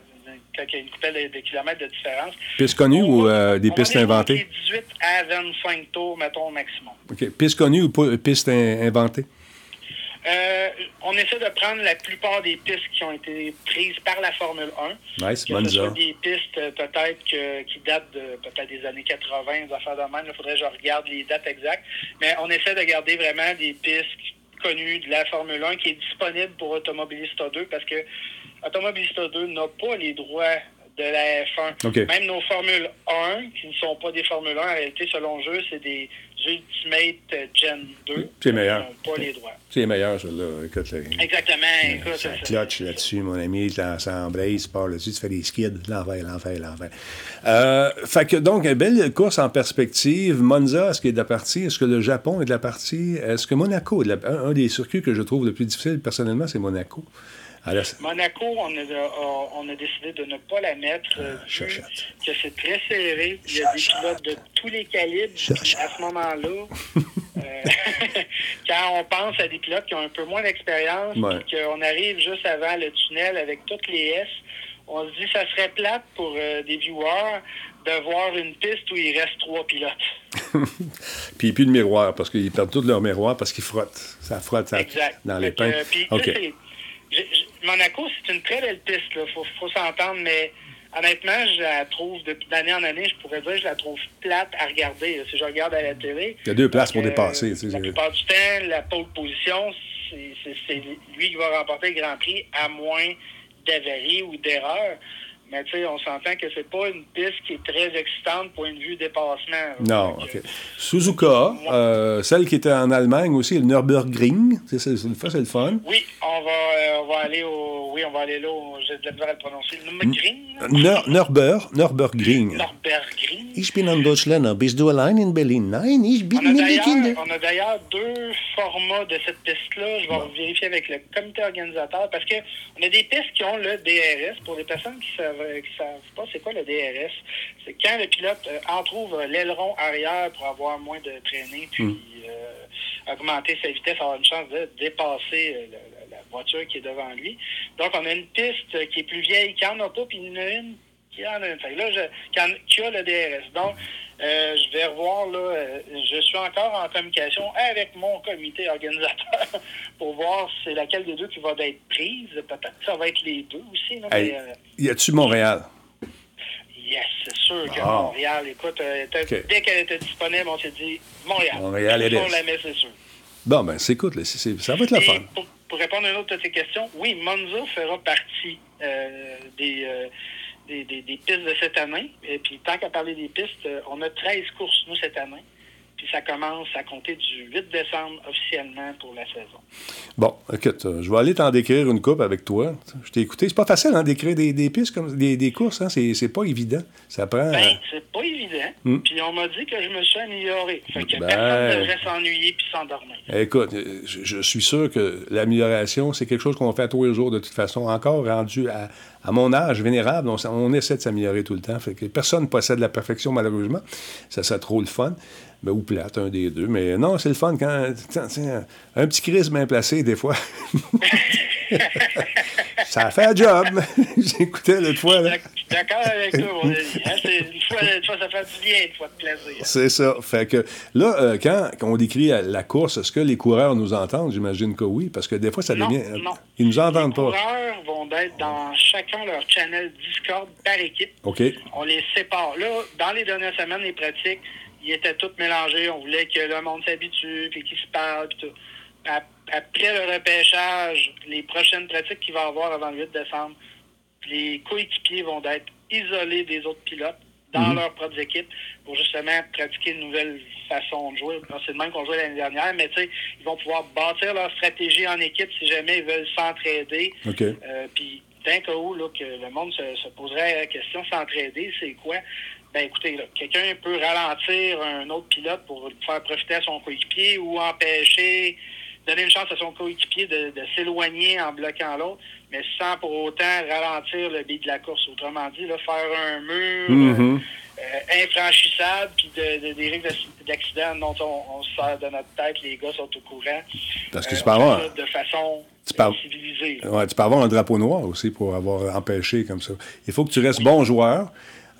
Euh, quand il y a une couple de, de kilomètres de différence. Pistes connues on ou euh, des on pistes inventées? entre 18 à 25 tours, mettons, au maximum. OK. Pistes connues ou pas- pistes in- inventées? Euh, on essaie de prendre la plupart des pistes qui ont été prises par la Formule 1. Nice, Que ce soit des pistes euh, peut-être qui datent de peut-être des années 80, des affaires de même. Il faudrait que je regarde les dates exactes. Mais on essaie de garder vraiment des pistes connues de la Formule 1 qui est disponible pour Automobilista 2 parce que Automobilista 2 n'a pas les droits de la F1. OK. Même nos Formule 1, qui ne sont pas des Formule 1, en réalité, selon le jeu, c'est des Ultimate Gen 2. C'est meilleur. Qui n'ont pas les droits. C'est meilleur, celui-là. Écoute, Exactement. Écoute, ça ça- clutch là-dessus, mon ami, ça tu pars là-dessus, tu fais des skids, l'enfer, l'enfer, l'enfer. Euh, fait que donc, une belle course en perspective. Monza, est-ce qu'il est de la partie? Est-ce que le Japon est de la partie? Est-ce que Monaco est de la... un, un des circuits que je trouve le plus difficile, personnellement, c'est Monaco. Monaco, on a, a- on a décidé de ne pas la mettre, euh, vu Chachotte. que c'est très serré. Il y a des pilotes de tous les calibres. À ce moment-là, [laughs] euh, [laughs] quand on pense à des pilotes qui ont un peu moins d'expérience, Ouais. qu'on arrive juste avant le tunnel avec toutes les S, on se dit que ça serait plate pour euh, des viewers de voir une piste où il reste trois pilotes. [laughs] Puis plus de miroir, parce qu'ils perdent tout leur miroir parce qu'ils frottent. Ça frotte ça, Exact. dans les pins. euh, puis. Monaco, c'est une très belle piste, il faut, faut s'entendre, mais honnêtement, je la trouve, depuis d'année en année, je pourrais dire, je la trouve plate à regarder. là. Si je regarde à la télé. Il y a deux places pour euh, dépasser. La plupart du temps, la pole position, c'est lui qui va remporter le Grand Prix, à moins d'avaries ou d'erreurs. Mais tu sais, on s'entend que c'est pas une piste qui est très excitante point de vue dépassement. Non, OK. Suzuka, euh, celle qui était en Allemagne aussi, le Nürburgring. C'est c'est- c'est le fun, c'est le fun. Oui, on va, euh, on va aller au. Oui, on va aller là. au- J'ai de la misère à le prononcer. Nürburgring? Nür Nürburg, Nürburgring. Nürburgring. Ich bin ein Deutschländer. Bist du allein in Berlin? Nein, ich bin d'ailleurs Kindern. on a d'ailleurs deux formats de cette piste-là. Je vais vérifier avec le comité organisateur parce que on a des pistes qui ont le DRS. Pour les personnes qui savent, qui savent pas c'est quoi le DRS, c'est quand le pilote euh, entrouvre l'aileron arrière pour avoir moins de traînée puis euh, augmenter sa vitesse, avoir une chance de dépasser euh, la, la voiture qui est devant lui. Donc on a une piste qui est plus vieille qui en a pas, puis il y en a une qui en a une. Fait que là, je, qui, en- qui a le DRS. Donc, euh, je vais revoir, là, euh, je suis encore en communication avec mon comité organisateur [laughs] pour voir c'est laquelle des deux qui va être prise. Peut-être que ça va être les deux aussi. Là, Hey, mais, euh, y a-tu Montréal? yes, c'est sûr que Ah. Montréal, écoute, dès qu'elle était disponible, on s'est dit Montréal. Montréal, it on is. la met, c'est sûr. Bon, ben, c'est c'est- ça va être Et fun. Pour, pour répondre à une autre de tes questions, oui, Monza fera partie des, des, des- des pistes de cette année. Et puis, tant qu'à parler des pistes, euh, on a 13 courses, nous, cette année. Puis, ça commence à compter du 8 décembre officiellement pour la saison. Bon, écoute, euh, je vais aller t'en décrire une coupe avec toi. Je t'ai écouté. C'est pas facile, hein, d'écrire des, des pistes comme des, des courses, hein? C'est c'est pas évident. Ça prend. Ben, euh, c'est pas évident. Hmm. Puis, on m'a dit que je me suis amélioré. Fait que Ben. personne ne devrait s'ennuyer puis s'endormir. Écoute, euh, je, je suis sûr que l'amélioration, c'est quelque chose qu'on fait tous les jours de toute façon. Encore rendu à, à mon âge vénérable, on, on essaie de s'améliorer tout le temps. Fait que personne ne possède la perfection, malheureusement. Ça serait trop le fun. Ben, ou plate, un des deux. Mais non, c'est le fun quand. tiens, tiens, un petit Chris bien placé, des fois. [laughs] ça a fait un job. [laughs] J'écoutais l'autre fois. Là. Je suis d'accord avec toi, mon ami. Hein, Une fois, une fois, ça fait du bien, une fois de plaisir. C'est ça. Fait que là, euh, quand, quand on décrit la course, est-ce que les coureurs nous entendent? J'imagine que oui, parce que des fois, ça Non, devient. non. Ils nous entendent Les pas. coureurs vont être dans chacun leur channel Discord par équipe. OK. On les sépare. Là, dans les dernières semaines, les pratiques, ils étaient tous mélangés. On voulait que le monde s'habitue, puis qu'ils se parlent, puis tout. Ap- Après le repêchage, les prochaines pratiques qu'il va y avoir avant le 8 décembre, les coéquipiers vont être isolés des autres pilotes dans Mhm. leurs propres équipes pour justement pratiquer une nouvelle façon de jouer. C'est le même qu'on jouait l'année dernière, mais tu sais, ils vont pouvoir bâtir leur stratégie en équipe si jamais ils veulent s'entraider. Euh, Puis, d'un cas où là, que le monde se, se poserait la question s'entraider, c'est quoi? Ben écoutez, quelqu'un peut ralentir un autre pilote pour faire profiter à son coéquipier ou empêcher, donner une chance à son coéquipier de, de s'éloigner en bloquant l'autre, mais sans pour autant ralentir le biais de la course. Autrement dit, là, faire un mur Mhm. euh, infranchissable, puis de, de- des risques d'acc- d'accident dont on, on se sert de notre tête, les gars sont au courant. Parce que Euh, tu peux avoir- de façon Tu civilisée. Ouais, tu peux avoir un drapeau noir aussi pour avoir empêché comme ça. Il faut que tu restes bon joueur.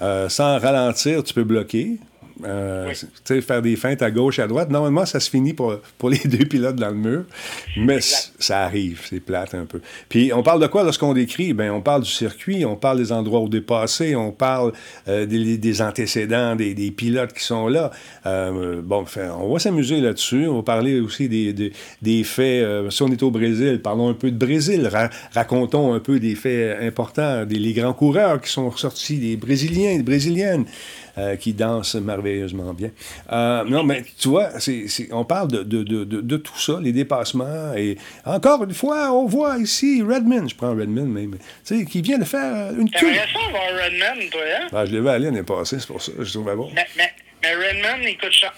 Euh, sans ralentir, tu peux bloquer. Euh, Oui. faire des feintes à gauche et à droite. Normalement, ça se finit pour, pour les [laughs] deux pilotes dans le mur. Mais ça arrive, c'est plate un peu. Puis on parle de quoi lorsqu'on décrit? Ben, on parle du circuit, on parle des endroits où dépasser, on parle euh, des, des antécédents, des, des pilotes qui sont là. Euh, bon, on va s'amuser là-dessus. On va parler aussi des, des, des faits. euh, si on est au Brésil, parlons un peu de Brésil. Ra- racontons un peu des faits importants, des les grands coureurs qui sont ressortis, des Brésiliens, des Brésiliennes. Euh, qui dansent merveilleusement bien. Euh, non, mais tu vois, c'est- c'est- on parle de, de, de, de, tout ça, les dépassements. Et encore une fois, on voit ici Redmond, je prends Redmond, mais, mais, tu sais, qui vient de faire euh, une queue. Ça avoir Redman, toi, hein? Ah, je l'ai vu aller l'année passée, c'est pour ça, je trouvais bon. Mais, mais, mais Redman, il coûte cher.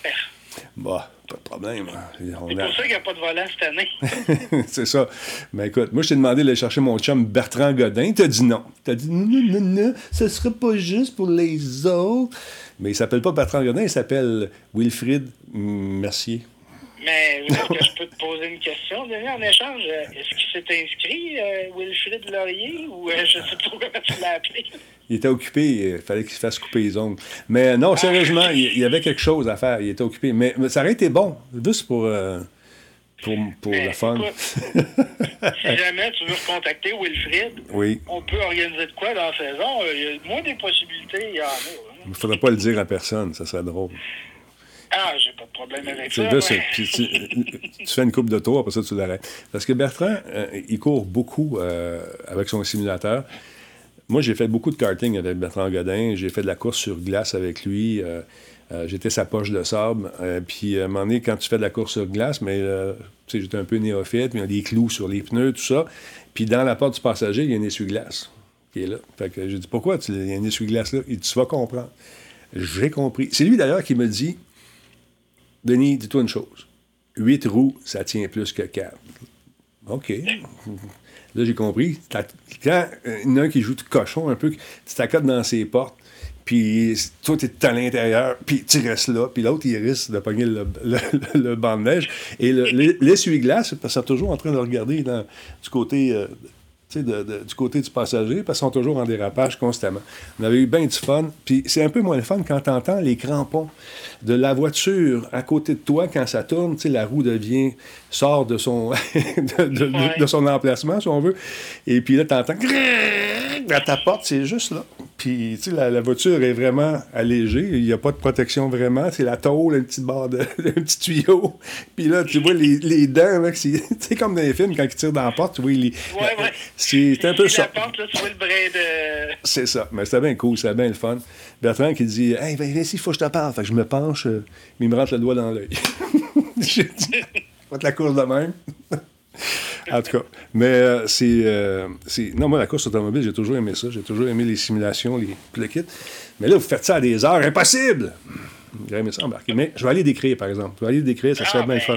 Bah, pas de problème. hein. C'est a- pour ça qu'il n'y a pas de volant cette année. [laughs] c'est ça. Mais écoute, moi, je t'ai demandé d'aller chercher mon chum Bertrand Godin. T'as dit non. T'as dit non, non, non, non, ce serait pas juste pour les autres. Mais il s'appelle pas Bertrand Godin, il s'appelle Wilfrid Mercier. Mais que je peux te poser une question, Denis, en échange? Est-ce qu'il s'est inscrit, euh, Wilfrid Laurier, ou euh, je sais pas comment tu l'as appelé? Il était occupé, il fallait qu'il se fasse couper les ongles. Mais non, sérieusement, il, il y avait quelque chose à faire. Il était occupé. Mais, mais ça aurait été bon, juste pour, euh, pour, pour le fun. écoute, [laughs] si jamais tu veux recontacter Wilfrid, Oui. on peut organiser de quoi dans la saison? Euh, Il y a moins des possibilités, il y en a. hein. Il ne faudrait pas le dire à personne, ça serait drôle. Ah, j'ai pas de problème avec ça. puis tu, tu fais une coupe de tour, après ça, tu l'arrêtes. Parce que Bertrand, euh, il court beaucoup euh, avec son simulateur. Moi, j'ai fait beaucoup de karting avec Bertrand Godin. J'ai fait de la course sur glace avec lui. Euh, j'étais sa poche de sable. Puis, à un moment donné, quand tu fais de la course sur glace, mais j'étais un peu néophyte, mais il y a des clous sur les pneus, tout ça. Puis, dans la porte du passager, il y a un essuie-glace qui est là. Fait que j'ai dit, pourquoi tu- il y a un essuie-glace là? Il dit, tu vas comprendre. J'ai compris. C'est lui, d'ailleurs, qui me dit, Denis, dis-toi une chose. Huit roues, ça tient plus que quatre. OK. Là, j'ai compris. Quand euh, il y en a un qui joue de cochon un peu, tu t'accotes dans ses portes, puis toi, tu es à l'intérieur, puis tu restes là, puis l'autre, il risque de pogner le, [laughs] banc de neige. Et le- le- l'essuie-glace, parce sont toujours en train de regarder du côté. euh, de- de- du côté du passager, parce qu'ils sont toujours en dérapage constamment. On avait eu bien du fun. Puis c'est un peu moins le fun quand tu entends les crampons de la voiture à côté de toi quand ça tourne. La roue devient, sort de son, [laughs] de, de- de- Ouais. de son emplacement, si on veut. Et puis là, tu entends [laughs] à ta porte, c'est juste là. Puis, tu sais, la, la voiture est vraiment allégée. Il n'y a pas de protection vraiment. C'est la tôle, une petite barre de, [laughs] un petit tuyau. Puis là, tu vois les, les dents, que c'est [laughs] comme dans les films, quand ils tirent dans la porte, tu vois, les, Ouais, ouais. c'est un peu ça. la porte, là, tu vois le brin de... [laughs] C'est ça. Mais c'était bien cool, c'était bien le fun. Bertrand qui dit Hey, viens ici, il faut que je te parle. Fait que je me penche, euh, mais il me rentre le doigt dans l'œil. J'ai dit Faites la course de même. En tout cas. Mais euh, c'est, euh, c'est- Non, moi, la course automobile, j'ai toujours aimé ça. J'ai toujours aimé les simulations, les tout le kit. Mais là, vous faites ça à des heures impossibles. J'ai aimé ça embarquer. Mais je vais aller décrire, par exemple. Je vais aller décrire, ça serait Ah, bien ben, fun.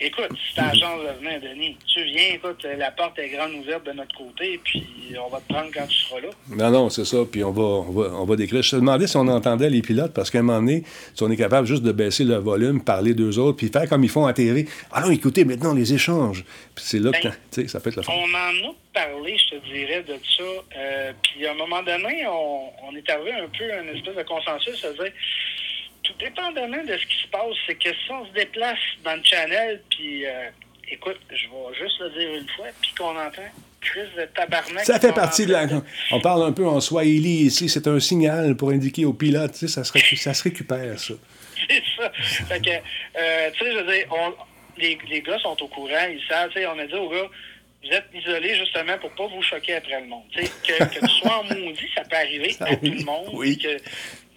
Écoute, si t'as la chance de venir, Denis, tu viens, écoute, la porte est grande ouverte de notre côté, puis on va te prendre quand tu seras là. Non, non, c'est ça, puis on va, on, va, on va décrire. Je te demandais si on entendait les pilotes, parce qu'à un moment donné, si on est capable juste de baisser le volume, parler d'eux autres, puis faire comme ils font à. Ah non, écoutez, maintenant, les échange. Puis c'est là que, Ben, ça peut être le fun. On en a parlé, je te dirais, de ça. Euh, puis à un moment donné, on, on est arrivé un peu à une espèce de consensus, c'est-à-dire, tout dépendamment de ce qui se passe, c'est que si on se déplace dans le channel, puis euh, écoute, je vais juste le dire une fois, puis qu'on entend Chris de tabarnak. Ça fait partie de la. On parle un peu en Swahili ici, c'est un signal pour indiquer aux pilotes, tu sais, ça se, récu- ça se récupère, ça. [laughs] C'est ça. Fait que, euh, tu sais, je veux dire, on- les, les gars sont au courant, ils savent, tu sais, on a dit aux gars, vous êtes isolés justement pour pas vous choquer après le monde. Tu sais, que, que tu sois en maudit, ça peut arriver Ça, [laughs] à oui. tout le monde. Oui. Que,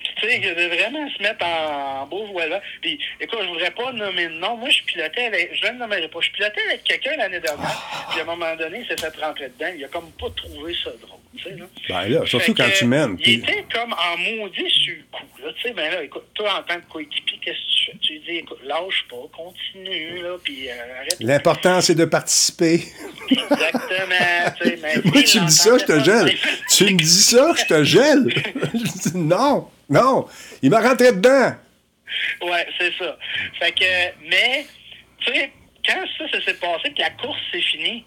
tu sais, que de vraiment se mettre en, beau voilà. Puis, écoute, je voudrais pas nommer de nom. Moi, je pilotais avec, je ne nommerai pas, je pilotais avec quelqu'un l'année dernière, puis à un moment donné, il s'est fait rentrer dedans. Il a comme pas trouvé ça drôle, là. Ben là, surtout quand tu mènes. Il était comme en maudit sur le coup. Là. Tu sais, ben là, écoute, toi, en tant que coéquipier, qu'est-ce que tu fais? Tu lui dis, écoute, lâche pas, continue, là, puis euh, arrête. L'important, c'est de participer. Exactement. tu sais, [laughs] Moi, tu me [laughs] dis ça, je te gèle. Tu me dis ça, je te gèle. Je dis non, non. Il m'a rentré dedans. Ouais, c'est ça. Fait que, mais, tu sais, quand ça, ça s'est passé, que la course s'est finie,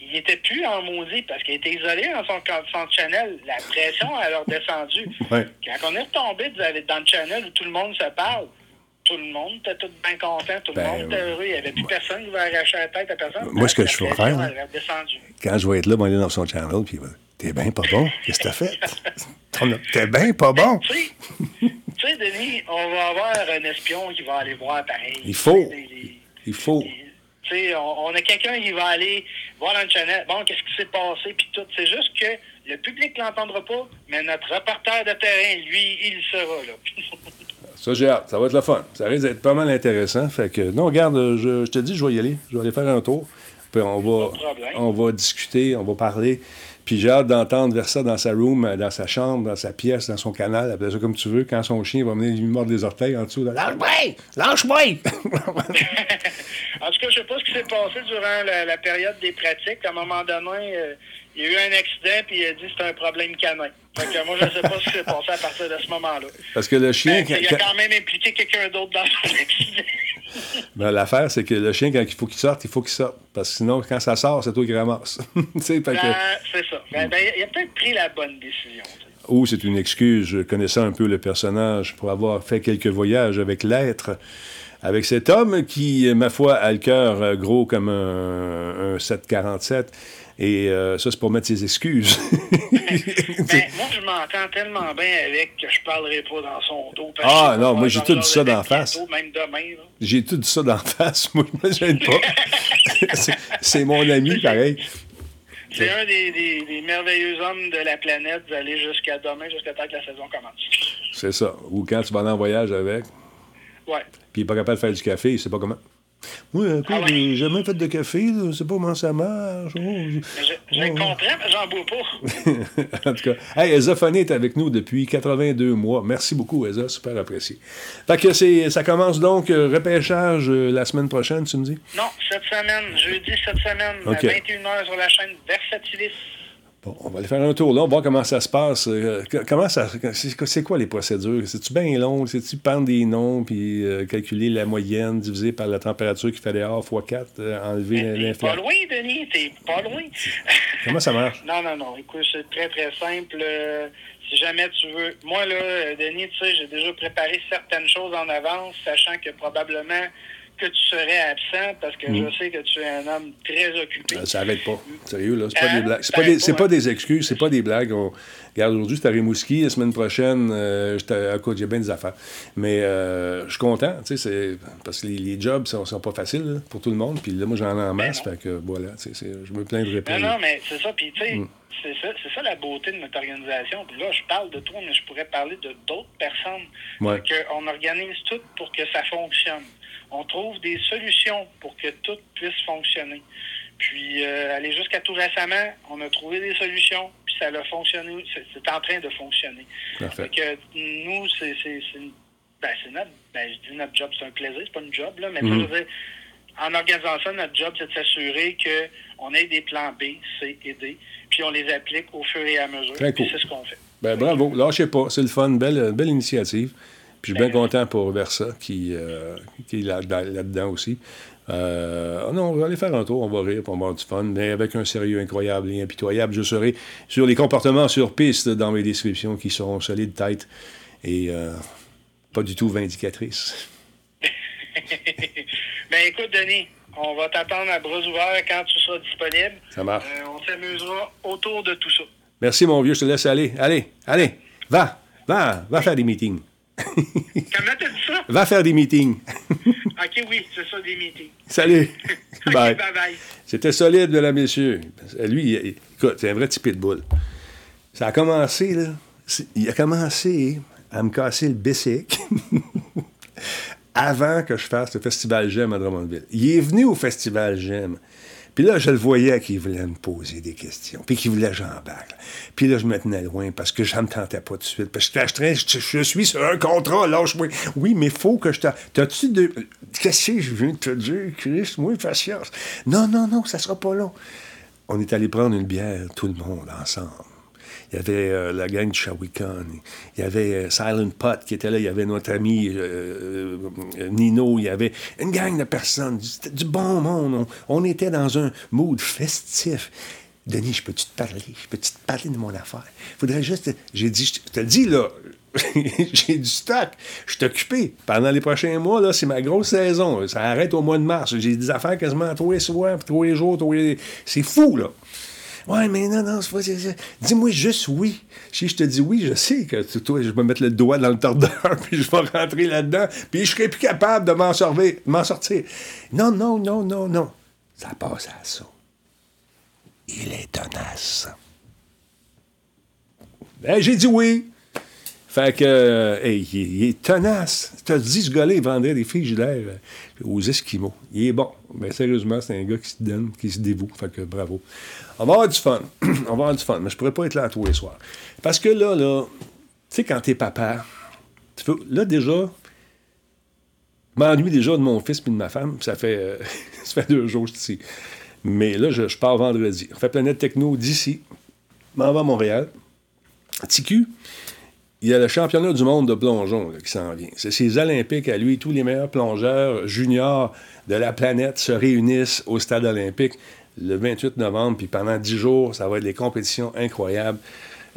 il était plus en maudit parce qu'il était isolé dans son, son channel. La pression, a redescendu. Ouais. Quand on est retombé dans le channel où tout le monde se parle, tout le monde était tout bien content, tout le Ben, monde était heureux. Il n'y avait plus personne qui va arracher la tête à personne. Moi, ce que je vais faire, est. Quand je vais être là, on va aller dans son channel, puis il va dire, T'es bien pas bon. Qu'est-ce que t'as fait? T'es bien pas bon. Tu sais, tu sais, Denis, on va avoir un espion qui va aller voir pareil. Il faut. Les- les- Il faut. On, on a quelqu'un qui va aller voir dans le channel, bon, qu'est-ce qui s'est passé, puis tout. C'est juste que le public ne l'entendra pas, mais notre reporter de terrain, lui, il sera là. [laughs] Ça, j'ai hâte. Ça va être le fun. Ça risque d'être pas mal intéressant. Fait que, non, regarde, je, je te dis, je vais y aller. Je vais aller faire un tour. Puis on va, on va discuter, on va parler. Puis j'ai hâte d'entendre Versa dans sa room, dans sa chambre, dans sa pièce, dans son canal, appelle ça comme tu veux, quand son chien va venir lui mordre les orteils en dessous. Lâche-moi! Lâche-moi! [laughs] en tout cas, je sais pas ce qui s'est passé durant la, la période des pratiques. À un moment donné, euh, il y a eu un accident, puis il a dit que c'était un problème canin. Fait que moi, je sais pas ce qui s'est passé à partir de ce moment-là. Parce que le chien, Ben, il a quand- même impliqué quelqu'un d'autre dans son accident. [laughs] Ben, l'affaire, c'est que le chien, quand il faut qu'il sorte, il faut qu'il sorte. Parce que sinon, quand ça sort, c'est toi qui ramasse. [laughs] Que- Ben, c'est ça. Ben, ben, il a peut-être pris la bonne décision. tu sais. Ou c'est une excuse, je connaissais un peu le personnage pour avoir fait quelques voyages avec l'être, avec cet homme qui, ma foi, a le cœur euh, gros comme un, un 747. Et euh, ça, c'est pour mettre ses excuses. [laughs] Ben, moi, je m'entends tellement bien avec que je parlerai pas dans son dos. parce Ah, non, moi, j'ai tout dit ça d'en face. J'ai tout dit ça d'en face, moi, je me gêne pas. [laughs] C'est- c'est mon ami, pareil. C'est un des, des- des merveilleux hommes de la planète d'aller jusqu'à demain, jusqu'à temps que la saison commence. C'est ça. Ou quand tu vas aller en voyage avec, Ouais. puis il n'est pas capable de faire du café, il sait pas comment. Moi, écoute, Ah ouais. j'ai jamais fait de café, là, je sais pas comment ça marche. Oh, Je, je Oh, comprends, mais j'en bois pas. [laughs] en tout cas, hey, Foné est avec nous depuis 82 mois. Merci beaucoup, Eza, super apprécié. Fait que c'est, ça commence donc euh, repêchage euh, la semaine prochaine, tu me dis? Non, cette semaine, jeudi cette semaine, à 21h sur la chaîne Versatilis. Bon, on va aller faire un tour là, on va voir comment ça se passe. Euh, comment ça, c'est, quoi les procédures? C'est-tu bien long? C'est-tu prendre des noms puis euh, calculer la moyenne divisée par la température qu'il fait dehors x 4, enlever Mais T'es pas l'inflation? loin, Denis, t'es pas loin. Comment ça marche? [laughs] Non, non, non. Écoute, c'est très, très simple. Euh, si jamais tu veux. Moi, là, euh, Denis, tu sais, j'ai déjà préparé certaines choses en avance, sachant que probablement que tu serais absent parce que je sais que tu es un homme très occupé. Euh, Ça arrête pas. Sérieux, là. C'est pas Hein? des blagues. C'est pas, des, c'est pas, hein? des excuses, c'est pas des blagues. On... Regarde, aujourd'hui, j'étais à Rimouski. La semaine prochaine, euh, j'ai bien des affaires. Mais euh, je suis content, tu sais, c'est... parce que les, les jobs sont, sont pas faciles là, pour tout le monde. Puis là, moi, j'en ai en masse. Fait que voilà, c'est- je me plaindrai pas. Non, non, mais c'est ça. Puis, tu sais, Mm. c'est ça, c'est ça la beauté de notre organisation. Puis là, je parle de toi, mais je pourrais parler de d'autres personnes. Ouais. C'est qu'on organise tout pour que ça fonctionne. On trouve des solutions pour que tout puisse fonctionner. Puis, euh, aller jusqu'à tout récemment, on a trouvé des solutions, puis ça a fonctionné. C'est, en train de fonctionner. Parfait. Fait que nous, c'est, ben, c'est notre, ben, je dis notre job, c'est un plaisir, c'est pas une job, là, mais Mhm. dire, en organisant ça, notre job, c'est de s'assurer qu'on ait des plans B, C et D, puis on les applique au fur et à mesure. Très cool. C'est ce qu'on fait. Ben, bravo. Lâchez pas. C'est le fun. Belle, belle initiative. Puis je suis bien Ben, content pour Versa qui, euh, qui est là- dans- là-dedans aussi. Euh, non, on va aller faire un tour, on va rire, on va avoir du fun, mais avec un sérieux incroyable et impitoyable. Je serai sur les comportements sur piste dans mes descriptions qui seront solides tête et euh, pas du tout vindicatrices. [laughs] ben écoute, Denis, on va t'attendre à bras ouverts quand tu seras disponible. Ça marche. Euh, on s'amusera autour de tout ça. Merci, mon vieux, je te laisse aller. Allez, allez, va, va, va faire des meetings. [laughs] Comment t'as dit ça? Va faire des meetings. [laughs] OK, oui, c'est ça, des meetings. Salut. [laughs] Bye. bye-bye. C'était solide, mesdames, messieurs. Lui, il- écoute, c'est un vrai petit pitbull. Ça a commencé, là. Il a commencé à me casser le bicycle avant que je fasse le Festival J'aime à Drummondville. Il est venu au Festival J'aime. Puis là, je le voyais qu'il voulait me poser des questions, puis qu'il voulait que j'embarque. Puis là, je me tenais loin parce que je ne me tentais pas tout de suite. Parce que j'étais- je, je suis sur un contrat, lâche-moi. Oui, mais faut que je. T'as-tu de... Qu'est-ce que je viens de te dire, Chris? Moi, patience. Non, non, non, ça sera pas long. On est allé prendre une bière, tout le monde, ensemble. Il y avait euh, la gang de Shawikan. Il y avait euh, Silent Pot qui était là. Il y avait notre ami euh, Nino. Il y avait une gang de personnes. C'était du bon monde. On, était dans un mood festif. Denis, je peux-tu te parler? Je peux-tu te parler de mon affaire? Faudrait juste. J'ai dit, je te- le dis, là. [laughs] J'ai du stock. Je suis occupé. Pendant les prochains mois, là, c'est ma grosse saison. Ça arrête au mois de mars. J'ai des affaires quasiment tous les soirs, tous les jours, tous les... C'est fou, là. Ouais, mais non, non, c'est pas. Dis-moi juste oui. Si je te dis oui, je sais que toi, je vais mettre le doigt dans le tordeur, [laughs] puis je vais rentrer là-dedans, puis je serai plus capable de m'en sortir, m'en sortir. Non, non, non, non, non. Ça passe à ça. Il est tenace. Ben, j'ai dit oui. Fait que, euh, hey, il, est- tenace. Tu as dit, ce gars-là, il vendrait des frigidaires euh, aux Esquimaux. Il est bon. Mais sérieusement, c'est un gars qui se donne, qui se dévoue. Fait que bravo. On va avoir du fun. [clears throat] On va avoir du fun. Mais je pourrais pas être là tous les soirs. Parce que là, là, tu sais, quand t'es papa, tu peux, là, déjà, m'ennuie déjà de mon fils et de ma femme. Ça fait, euh, [laughs] ça fait deux jours ici. Mais là, je, pars vendredi. On fait Planète Techno d'ici. M'en vais à Montréal. TQ, il y a le championnat du monde de plongeon qui s'en vient. C'est ces Olympiques à lui. Tous les meilleurs plongeurs juniors de la planète se réunissent au stade olympique le 28 novembre. Puis pendant 10 jours, ça va être des compétitions incroyables.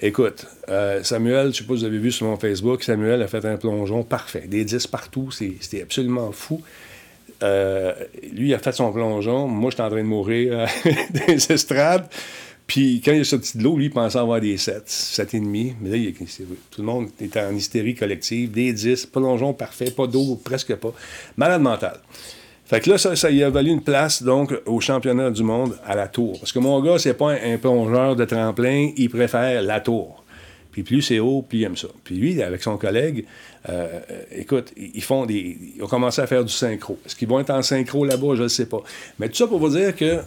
Écoute, euh, Samuel, je ne sais pas si vous avez vu sur mon Facebook, Samuel a fait un plongeon parfait. Des 10 partout, c'était absolument fou. Euh, lui, il a fait son plongeon. Moi, j'étais en train de mourir euh, [laughs] les estrades. Puis quand il est sorti de l'eau, lui, il pensait avoir des 7, 7 et demi. Mais là, tout le monde était en hystérie collective. Des 10, plongeon parfait, pas d'eau, presque pas. Malade mental. Fait que là, ça, ça lui a valu une place, donc, au championnat du monde à la tour. Parce que mon gars, c'est pas un, plongeur de tremplin, il préfère la tour. Puis plus c'est haut, plus il aime ça. Puis lui, avec son collègue, euh, écoute, ils font des. Ils ont commencé à faire du synchro. Est-ce qu'ils vont être en synchro là-bas? Je ne sais pas. Mais tout ça pour vous dire que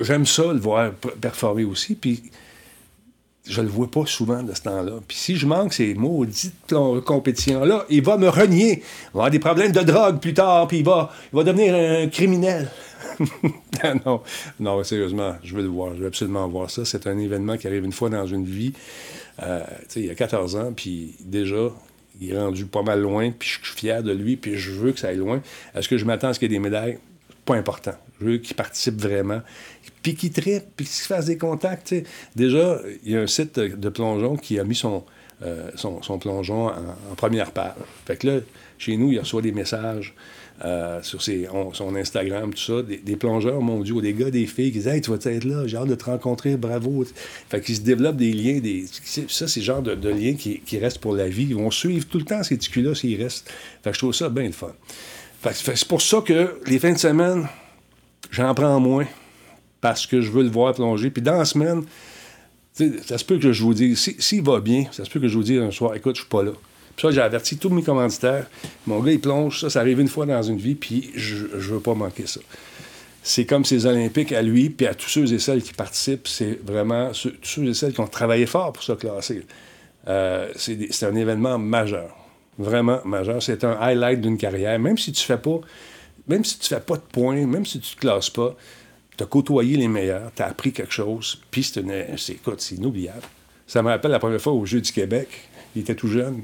j'aime ça le voir performer aussi. Puis je le vois pas souvent de ce temps-là. Puis si je manque ces maudites compétitions-là, il va me renier. Il va avoir des problèmes de drogue plus tard, puis il va, il va devenir un criminel. [laughs] Ah non, non, sérieusement, je veux le voir. Je veux absolument voir ça. C'est un événement qui arrive une fois dans une vie. Euh, il a 14 ans, puis déjà, il est rendu pas mal loin, puis je suis fier de lui, puis je veux que ça aille loin. Est-ce que je m'attends à ce qu'il y ait des médailles? Pas important. Je veux qu'il participe vraiment, puis qu'il tripe, puis qu'il se fasse des contacts. Déjà, il y a un site de plongeon qui a mis son, euh, son, plongeon en, première page. Fait que là, chez nous, il reçoit des messages euh, sur ses- on- son Instagram, tout ça, des, des plongeurs mondiaux, des gars, des filles qui disent Hey, tu vas être là, j'ai hâte de te rencontrer, bravo. Fait qu'ils se développent des liens, des, ça, c'est le genre de, liens qui, qui restent pour la vie. Ils vont suivre tout le temps ces ticules-là s'ils restent. Fait que je trouve ça bien le fun. Fait fait c'est pour ça que les fins de semaine, j'en prends moins parce que je veux le voir plonger. Puis dans la semaine, ça se peut que je vous dise, si- s'il va bien, ça se peut que je vous dise un soir, écoute, je suis pas là. Puis ça, j'ai averti tous mes commanditaires. Mon gars, il plonge, ça, ça arrive une fois dans une vie, puis je, je veux pas manquer ça. C'est comme ces Olympiques à lui, puis à tous ceux et celles qui participent, c'est vraiment ceux, tous ceux et celles qui ont travaillé fort pour se classer. Euh, c'est un événement majeur. Vraiment majeur. C'est un highlight d'une carrière. Même si tu fais pas même si tu fais pas de points, même si tu te classes pas, tu as côtoyé les meilleurs, tu as appris quelque chose, puis c'est, écoute, c'est inoubliable. Ça me rappelle la première fois au Jeu du Québec, il était tout jeune,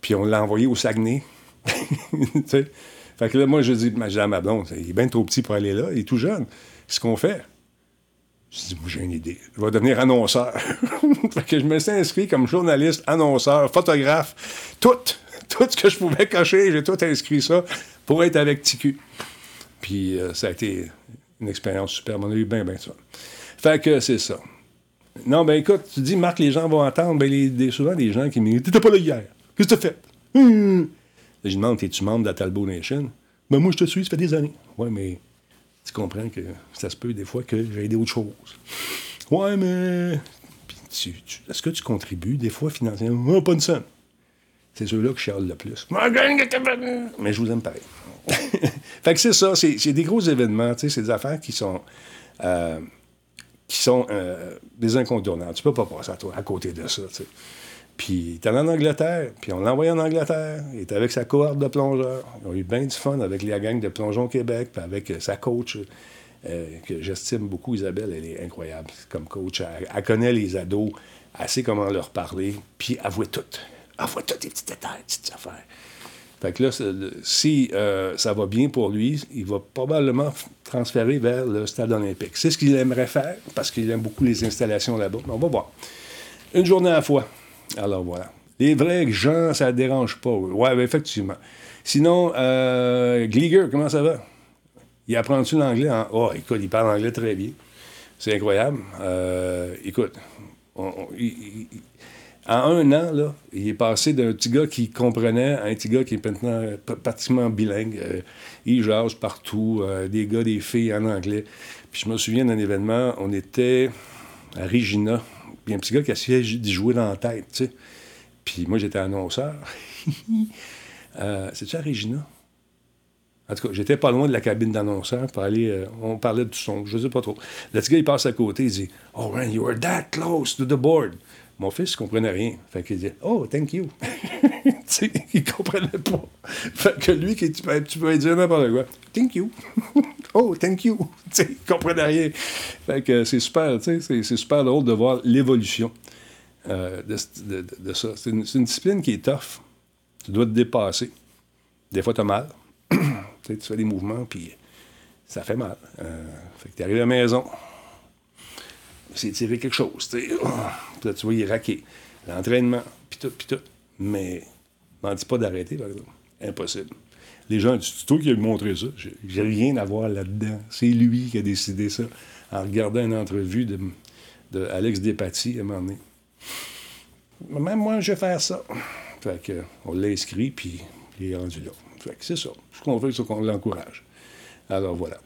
puis on l'a envoyé au Saguenay. [laughs] fait que là, moi, je dis, ma blonde, il est bien trop petit pour aller là, il est tout jeune. Ce qu'on fait, je dis, moi, j'ai une idée. Je vais devenir annonceur. [laughs] fait que je me suis inscrit comme journaliste, annonceur, photographe, tout. [laughs] Tout ce que je pouvais cocher, j'ai tout inscrit ça pour être avec TQ. Puis euh, ça a été une expérience super. On a eu bien, bien ça. Fait que c'est ça. Non, ben écoute, tu dis, Marc, les gens vont entendre. Ben, souvent, des gens qui me disent T'étais pas là hier. Qu'est-ce que tu as fait? Hum. Je demande Es-tu membre de la Talbot Nation? Ben, moi, je te suis, ça fait des années. Ouais, mais tu comprends que ça se peut des fois que j'ai aidé autre chose. Ouais, mais. est-ce que tu contribues des fois financièrement? Oh, pas une scène. C'est ceux-là que je chiale le plus. Mais je vous aime pareil. [laughs] fait que c'est ça, c'est des gros événements, c'est des affaires qui sont. Euh, qui sont euh, des incontournables. Tu peux pas passer à, côté de ça. sais. Puis il allé en Angleterre, puis on l'a envoyé en Angleterre. Il était avec sa cohorte de plongeurs. Ils ont eu bien du fun avec la gang de Plongeons Québec, puis avec euh, sa coach, que j'estime beaucoup, Isabelle, elle est incroyable comme coach. Elle, connaît les ados, elle sait comment leur parler, puis elle voit tout. Elle voit tous les petits détails, petites affaires. Fait que là, si euh, ça va bien pour lui, il va probablement transférer vers le stade olympique. C'est ce qu'il aimerait faire, parce qu'il aime beaucoup les installations là-bas. On va voir. Une journée à la fois. Alors voilà. Les vrais gens, ça ne dérange pas. Ben, effectivement. Sinon, euh, comment ça va? Il apprend-tu l'anglais? En... Oh, écoute, il parle anglais très bien. C'est incroyable. Euh, écoute, en un an, il est passé d'un petit gars qui comprenait à un petit gars qui est maintenant pratiquement bilingue. Euh, il jase partout, euh, des gars, des filles en anglais. Puis je me souviens d'un événement, on était à Regina, puis un petit gars qui essayait d'y jouer dans la tête, tu sais. Puis moi, j'étais annonceur. [laughs] euh, C'est-tu à Regina? En tout cas, j'étais pas loin de la cabine d'annonceur. Euh, on parlait du son, je sais pas trop. Le petit gars, il passe à côté, il dit Oh, man, you were that close to the board. Mon fils comprenait rien. Fait qu'il dit Oh, thank you. [laughs] tu sais, il comprenait pas. Fait que lui, tu peux, tu peux dire n'importe quoi. Thank you. [laughs] oh, thank you. [laughs] Tu sais, comprenait rien. Fait que c'est super, tu sais, c'est super drôle de voir l'évolution euh, de, ça. C'est une, discipline qui est tough. Tu dois te dépasser. Des fois, [clears throat] tu as mal. tu fais des mouvements, puis ça fait mal. Euh, fait que tu arrives à la maison, c'est tirer quelque chose. tu tu vois, il est raqué. L'entraînement, puis tout, puis tout. Mais, m'en dis pas d'arrêter, par exemple. Impossible. Les gens disent, c'est toi qui as montré ça. J'ai rien à voir là-dedans. C'est lui qui a décidé ça en regardant une entrevue de, de à un moment donné. Même moi, je vais faire ça. Fait que, on l'a inscrit, puis il est rendu là. Fait que c'est ça. Ce qu'on veut, c'est qu'on l'encourage. Alors voilà.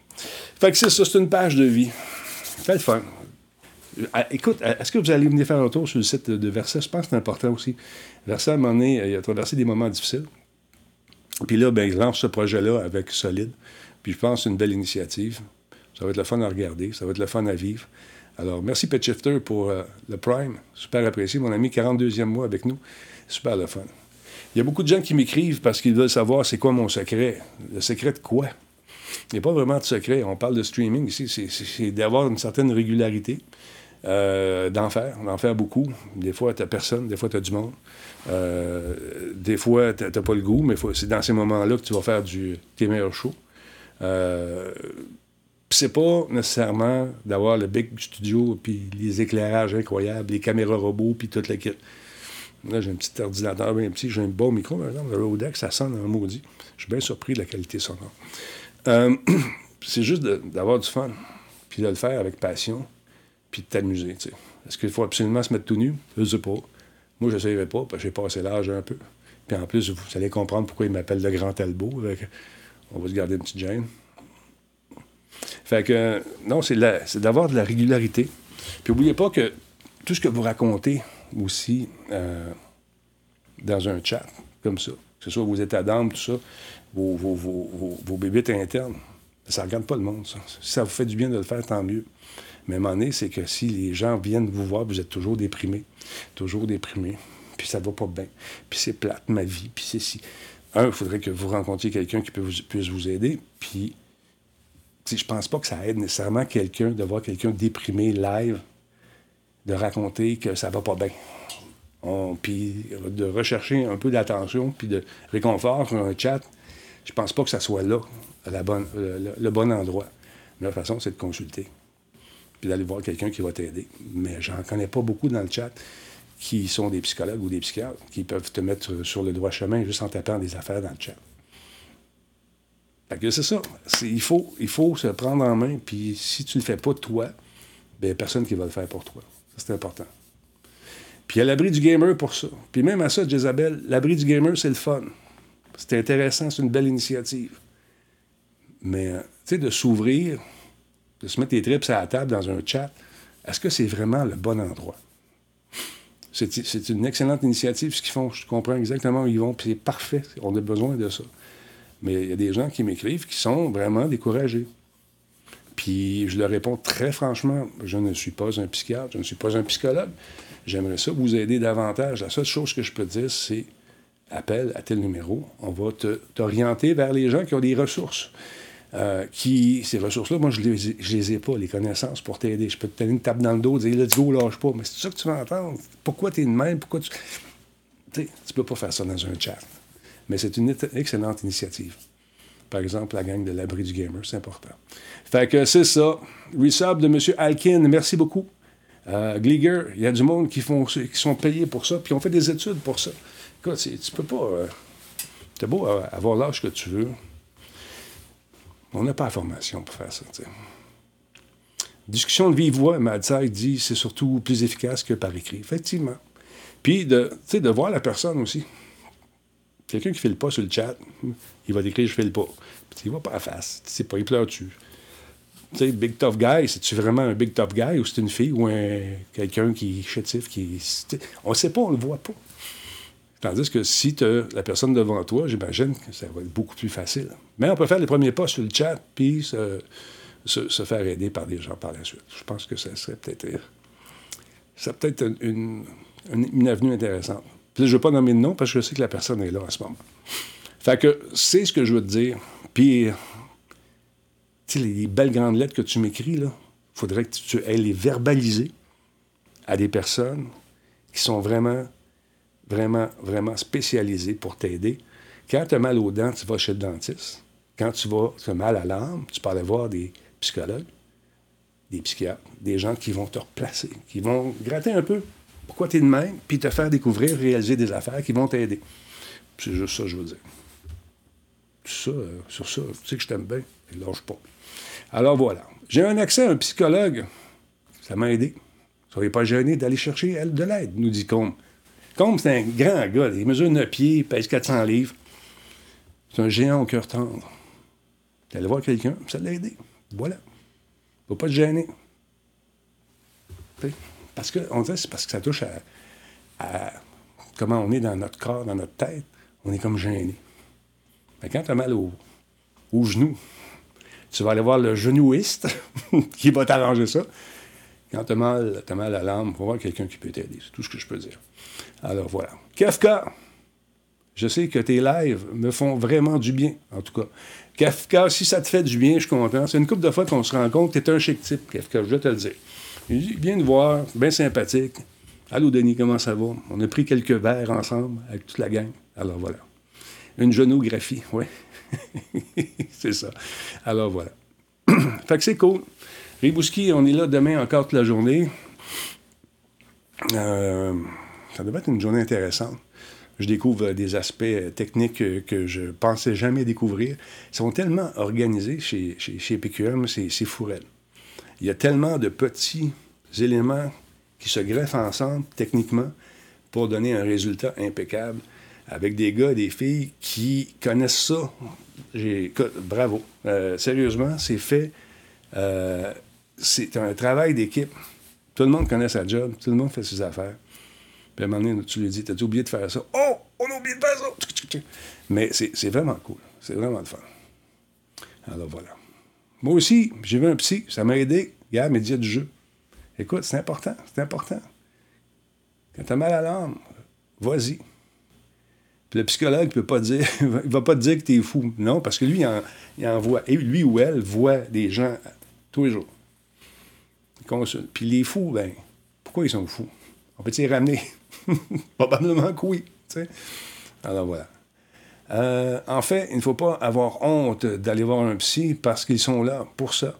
Fait que c'est ça, c'est une page de vie. Fait le fun. Ah, écoute, est-ce que vous allez venir faire un tour sur le site de Versa? Je pense que c'est important aussi. Versa, à un moment donné, il a traversé des moments difficiles. Puis là, ben, il lance ce projet-là avec Solide. Puis je pense que c'est une belle initiative. Ça va être le fun à regarder, ça va être le fun à vivre. Alors, merci Pet Shifter pour euh, le Prime. Super apprécié. Mon ami, 42e mois avec nous. Super le fun. Il y a beaucoup de gens qui m'écrivent parce qu'ils veulent savoir c'est quoi mon secret. Le secret de quoi? Il n'y a pas vraiment de secret. On parle de streaming ici. C'est d'avoir une certaine régularité. Euh, d'en faire, d'en faire beaucoup. Des fois, tu personne, des fois, tu as du monde. Euh, des fois, tu pas le goût, mais c'est dans ces moments-là que tu vas faire du, tes meilleurs shows. Euh, c'est pas nécessairement d'avoir le big studio, puis les éclairages incroyables, les caméras robots, puis toute la kit. Là, j'ai un petit ordinateur bien petit, j'ai un beau micro, par exemple, le Rodex, ça sonne en maudit. Je suis bien surpris de la qualité sonore. Euh, [clears throat] c'est juste d'avoir du fun, puis de le faire avec passion, puis de t'amuser. Est-ce qu'il faut absolument se mettre tout nu? Je ne sais pas. Moi, je n'essayerai pas, parce que j'ai passé l'âge un peu. Puis en plus, vous allez comprendre pourquoi il m'appelle le Grand Talbot. on va se garder une petite gêne. Fait que, non, c'est d'avoir de la régularité. Puis n'oubliez pas que tout ce que vous racontez aussi euh, dans un chat, comme ça, que ce soit vos états d'âme, tout ça, vos, vos, vos, vos internes, ça ne regarde pas le monde. Si ça vous fait du bien de le faire, tant mieux. Mais à un moment donné, c'est que si les gens viennent vous voir, vous êtes toujours déprimé, toujours déprimé, puis ça va pas bien, puis c'est plate, ma vie, puis c'est si. un, il faudrait que vous rencontriez quelqu'un qui puisse vous aider. Puis, je pense pas que ça aide nécessairement quelqu'un de voir quelqu'un déprimé live, de raconter que ça va pas bien. puis de rechercher un peu d'attention, puis de réconfort un chat, je pense pas que ça soit là, le, bon endroit. La façon, c'est de consulter, puis d'aller voir quelqu'un qui va t'aider. Mais j'en connais pas beaucoup dans le chat qui sont des psychologues ou des psychiatres, qui peuvent te mettre sur le droit chemin juste en tapant des affaires dans le chat. Fait que c'est ça. il, faut, il faut se prendre en main, puis si tu ne le fais pas toi, bien, personne qui va le faire pour toi. c'est important. Puis à l'abri du gamer pour ça. Puis même à ça, Jezabel, l'abri du gamer, c'est le fun. C'est intéressant, c'est une belle initiative. Mais, tu sais, de s'ouvrir, de se mettre les trips à la table dans un chat, est-ce que c'est vraiment le bon endroit? C'est une excellente initiative, ce qu'ils font. Je comprends exactement où ils vont, puis c'est parfait. On a besoin de ça. Mais il y a des gens qui m'écrivent qui sont vraiment découragés. Puis je leur réponds très franchement, je ne suis pas un psychiatre, je ne suis pas un psychologue. J'aimerais ça vous aider davantage. La seule chose que je peux dire, c'est appelle à tel numéro. On va t'orienter vers les gens qui ont des ressources. Euh, qui, ces ressources-là, moi, je ne les, ai pas, les connaissances pour t'aider. Je peux te donner une tape dans le dos, dire let's go, lâche pas. Mais c'est ça que tu vas entendre. Pourquoi tu es de même? Pourquoi tu. Tu tu peux pas faire ça dans un chat. Mais c'est une excellente initiative. Par exemple, la gang de l'abri du gamer, c'est important. Fait que c'est ça. Resub de M. Alkin, merci beaucoup. Euh, il y a du monde qui, font, qui sont payés pour ça, puis on fait des études pour ça. Écoute, tu peux pas. Euh, beau avoir l'âge que tu veux. On n'a pas la formation pour faire ça. Discussion de vive voix, Madside dit c'est surtout plus efficace que par écrit. Effectivement. Puis de, de voir la personne aussi. Quelqu'un qui ne file pas sur le chat, il va décrire je file pas. Puis il va pas à face. Sais pas, il pleure-tu. Tu sais, big tough guy, c'est-tu vraiment un big tough guy ou c'est une fille ou un, quelqu'un qui est chétif, qui. On sait pas, on le voit pas. Tandis que si tu as la personne devant toi, j'imagine que ça va être beaucoup plus facile. Mais on peut faire les premiers pas sur le chat, puis se, faire aider par des gens par la suite. Je pense que ça serait peut-être ça peut-être une, une, avenue intéressante. Puis je ne veux pas nommer de nom parce que je sais que la personne est là en ce moment. Fait que c'est ce que je veux te dire. Puis, tu sais, les belles grandes lettres que tu m'écris, là, faudrait que tu les verbaliser à des personnes qui sont vraiment vraiment, vraiment spécialisé pour t'aider. Quand tu as mal aux dents, tu vas chez le dentiste. Quand tu vas, tu as mal à l'âme, tu peux aller voir des psychologues, des psychiatres, des gens qui vont te replacer, qui vont gratter un peu pourquoi tu es de même, puis te faire découvrir, réaliser des affaires qui vont t'aider. C'est juste ça, je veux dire. Ça, euh, sur ça, tu sais que je t'aime bien, et lâche pas. Alors voilà. J'ai un accès à un psychologue. Ça m'a aidé. Soyez pas gênés d'aller chercher de l'aide, nous dit Combe. Combe, c'est un grand gars. Il mesure 9 pieds, il pèse 400 livres. C'est un géant au cœur tendre. Tu allé voir quelqu'un, ça l'a aidé. Voilà. Faut pas te gêner. Parce que, on dirait c'est parce que ça touche à, comment on est dans notre corps, dans notre tête. On est comme gêné. Mais quand tu as mal au, au genou, tu vas aller voir le genouiste [laughs] qui va t'arranger ça. Quand tu as mal, as mal à l'âme, va voir quelqu'un qui peut t'aider. C'est tout ce que je peux dire. Alors voilà. Kafka, je sais que tes lives me font vraiment du bien, en tout cas. Kafka, si ça te fait du bien, je suis content. C'est une couple de fois qu'on se rend compte que tu es un chic type, Kafka, je vais te le dire. Il viens de voir, bien sympathique. Allô, Denis, comment ça va? On a pris quelques verres ensemble avec toute la gang. Alors voilà. Une genographie, oui. [laughs] c'est ça. Alors voilà. [clears throat] fait que c'est cool. Ribouski, on est là demain encore toute la journée. Euh, ça devrait être une journée intéressante. Je découvre des aspects techniques que je pensais jamais découvrir. Ils sont tellement organisés chez, chez, PQM, c'est fourrel. Il y a tellement de petits éléments qui se greffent ensemble techniquement pour donner un résultat impeccable avec des gars et des filles qui connaissent ça. Bravo. Euh, sérieusement, c'est fait. Euh, c'est un travail d'équipe. Tout le monde connaît sa job, tout le monde fait ses affaires. Puis à un moment donné, tu lui dis, t'as oublié de faire ça? Oh, on a oublié de faire ça! Mais c'est vraiment cool. C'est vraiment le fun. Alors voilà. Moi aussi, j'ai vu un psy, ça m'a aidé. Gars, média du jeu. Écoute, c'est important, c'est important. Quand t'as mal à l'âme, vas-y. Puis le psychologue ne peut pas dire, [laughs] il va pas te dire que tu es fou. Non, parce que lui, il, en, voit. Et lui ou elle voit des gens tous les jours. Puis les fous, ben, pourquoi ils sont fous? On peut-ils les ramener? [laughs] Probablement que oui. Alors voilà. Euh, en fait, il ne faut pas avoir honte d'aller voir un psy parce qu'ils sont là pour ça.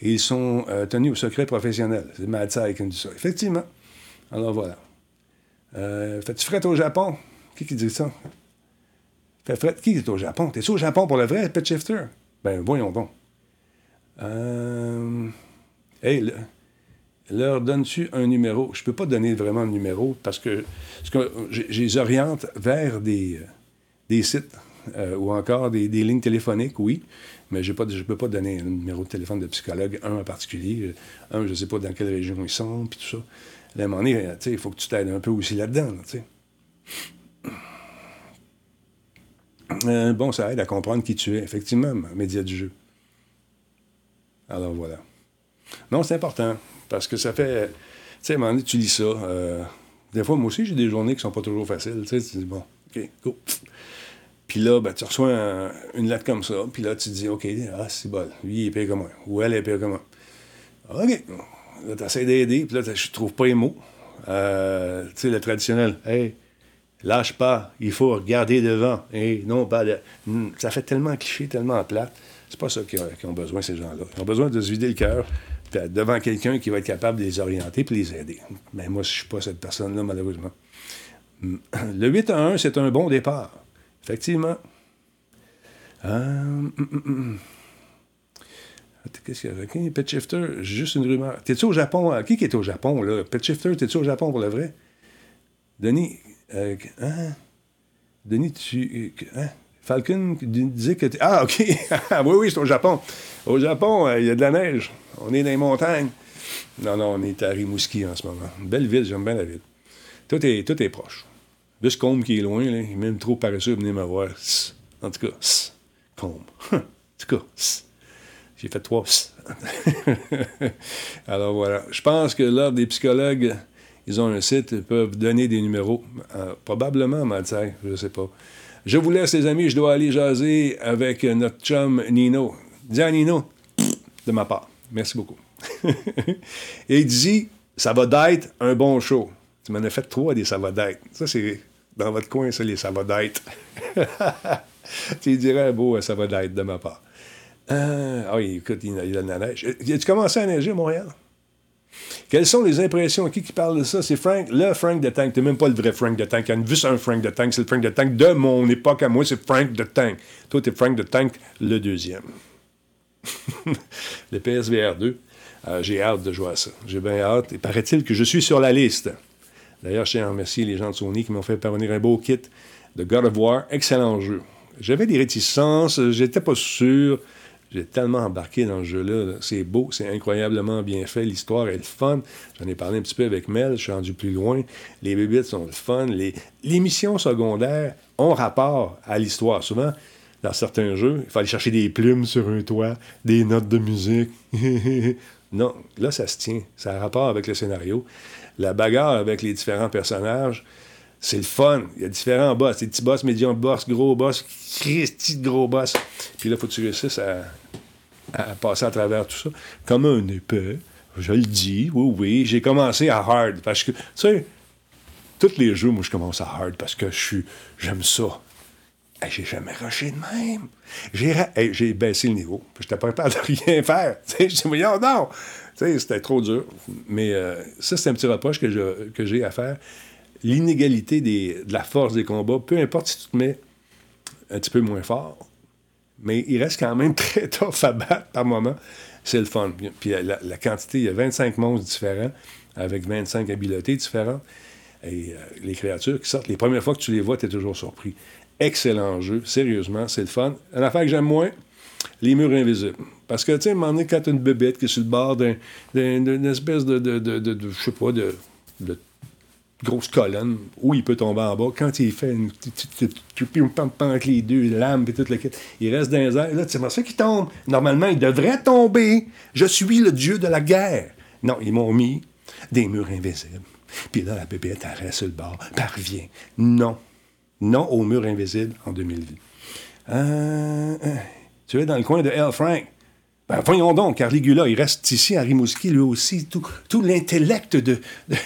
ils sont euh, tenus au secret professionnel. C'est Matsai qui dit ça. Effectivement. Alors voilà. Euh, Fais-tu fret au Japon? Qui qui dit ça? Fais fret. Qui est au Japon? T'es-tu au Japon pour le vrai, Pet Shifter? Ben, voyons donc. Euh... Hey, leur donnes-tu un numéro? Je ne peux pas donner vraiment un numéro parce que, je, les oriente vers des, des sites euh, ou encore des, lignes téléphoniques, oui, mais je ne peux pas donner un numéro de téléphone de psychologue, un en particulier, un, je ne sais pas dans quelle région ils sont, puis tout ça. À un moment donné, il faut que tu t'aides un peu aussi là-dedans. Euh, bon, ça aide à comprendre qui tu es, effectivement, média du jeu. Alors voilà. Non, c'est important. Parce que ça fait. Tu sais, à un moment donné, tu lis ça. Euh, des fois, moi aussi, j'ai des journées qui sont pas toujours faciles. Tu sais, dis, bon, OK, go. Puis là, ben, tu reçois une lettre comme ça. Puis là, tu te dis, OK, ah, c'est bon. Lui, il est pire que moi. Ou elle est pire que moi. OK. Là, tu essaies d'aider. Puis là, je trouve pas les mots. Euh, tu sais, le traditionnel. Hey, lâche pas. Il faut regarder devant. Hey, non, pas de... Hmm, ça fait tellement cliché, tellement plate. C'est pas ça qu'ils ont, besoin, ces gens-là. Ils ont besoin de se vider le cœur devant quelqu'un qui va être capable de les orienter et les aider. Mais moi, je ne suis pas cette personne-là, malheureusement. [clears throat] Le 8 à 1, c'est un bon départ. Effectivement. Euh, hum, hum, hum. Qu'est-ce qu'il y a? Okay, Pet Shifter, juste une rumeur. T'es-tu au Japon? Euh, qui qui est au Japon, là? Pet Shifter, t'es-tu au Japon pour le vrai? Denis, euh, hein? Denis, tu. Hein? Falcon disait que. Ah, OK. [laughs] oui, oui, c'est au Japon. Au Japon, euh, il y a de la neige. On est dans les montagnes. Non, non, on est à Rimouski en ce moment. belle ville, j'aime bien la ville. Tout est, tout est proche. Juste Combe qui est loin, là, il est même trop paresseux, venez me voir. En tout cas, Combe. [laughs] en tout cas, j'ai fait trois. [laughs] Alors voilà. Je pense que là, des psychologues, ils ont un site, ils peuvent donner des numéros. Euh, probablement, Matsai, je ne sais pas. Je vous laisse, les amis, je dois aller jaser avec notre chum Nino. Dis à Nino, de ma part. Merci beaucoup. [laughs] Et il dit, ça va d'être un bon show. Tu m'en as fait trois des ça va d'être. Ça, c'est dans votre coin, ça, les ça va d'être. [laughs] tu dirais beau ça va d'être de ma part. Euh, ah oui, écoute, il, y a de la neige. Tu commencé à neiger à Montréal? Quelles sont les impressions? Qui qui parle de ça? C'est Frank, le Frank de Tank. T'es même pas le vrai Frank de Tank. Il y a juste un Frank de Tank. C'est le Frank de Tank de mon époque à moi. C'est Frank de Tank. Toi, t'es Frank de Tank, le deuxième. [laughs] le PSVR 2. Euh, j'ai hâte de jouer à ça. J'ai bien hâte. Et paraît-il que je suis sur la liste. D'ailleurs, je tiens à remercier les gens de Sony qui m'ont fait parvenir un beau kit de God of War. Excellent jeu. J'avais des réticences. J'étais pas sûr. J'ai tellement embarqué dans ce jeu-là. C'est beau, c'est incroyablement bien fait. L'histoire est le fun. J'en ai parlé un petit peu avec Mel, je suis rendu plus loin. Les bébites sont le fun. Les, les missions secondaires ont rapport à l'histoire. Souvent, dans certains jeux, il fallait chercher des plumes sur un toit, des notes de musique. [laughs] non, là, ça se tient. Ça a rapport avec le scénario. La bagarre avec les différents personnages, c'est le fun. Il y a différents boss. Des petits boss, médium boss, gros boss, Christy gros boss. Puis là, il faut que tu réussisses à à passer à travers tout ça, comme un épée. Je le dis, oui, oui. J'ai commencé à hard parce que, tu sais, tous les jeux, moi, je commence à hard parce que je suis, j'aime ça. J'ai jamais rushé de même. J'ai, j'ai baissé le niveau. Je n'étais pas capable de rien faire. [laughs] je dis, voyons, non. c'était trop dur. Mais euh, ça, c'est un petit reproche que, que j'ai à faire. L'inégalité de la force des combats, peu importe si tu te mets un petit peu moins fort, mais il reste quand même [laughs] très tough à battre par moment. C'est le fun. Puis la, quantité, il y a 25 monstres différents, avec 25 habiletés différentes. Et euh, les créatures qui sortent, les premières fois que tu les vois, tu es toujours surpris. Excellent jeu, sérieusement, c'est le fun. Une affaire que j'aime moins, les murs invisibles. Parce que, tu sais, à un moment donné, quand tu une bébête qui est sur le bord d'une espèce de, de, de, sais pas, de, grosse colonne où il peut tomber en bas. Quand il fait une avec les deux lames et tout le il reste dans les airs. Là, c'est ça qu'il tombe. Normalement, il devrait tomber. Je suis le dieu de la guerre. Non, ils m'ont mis des murs invisibles. Puis là, la bébête, elle reste sur le bord, parvient. Non. Non au mur invisible en 2020. Euh, euh, tu es dans le coin de L. Frank. Ben, voyons donc, Carligula, il reste ici à Rimouski, lui aussi. Tout, tout l'intellect de, [laughs]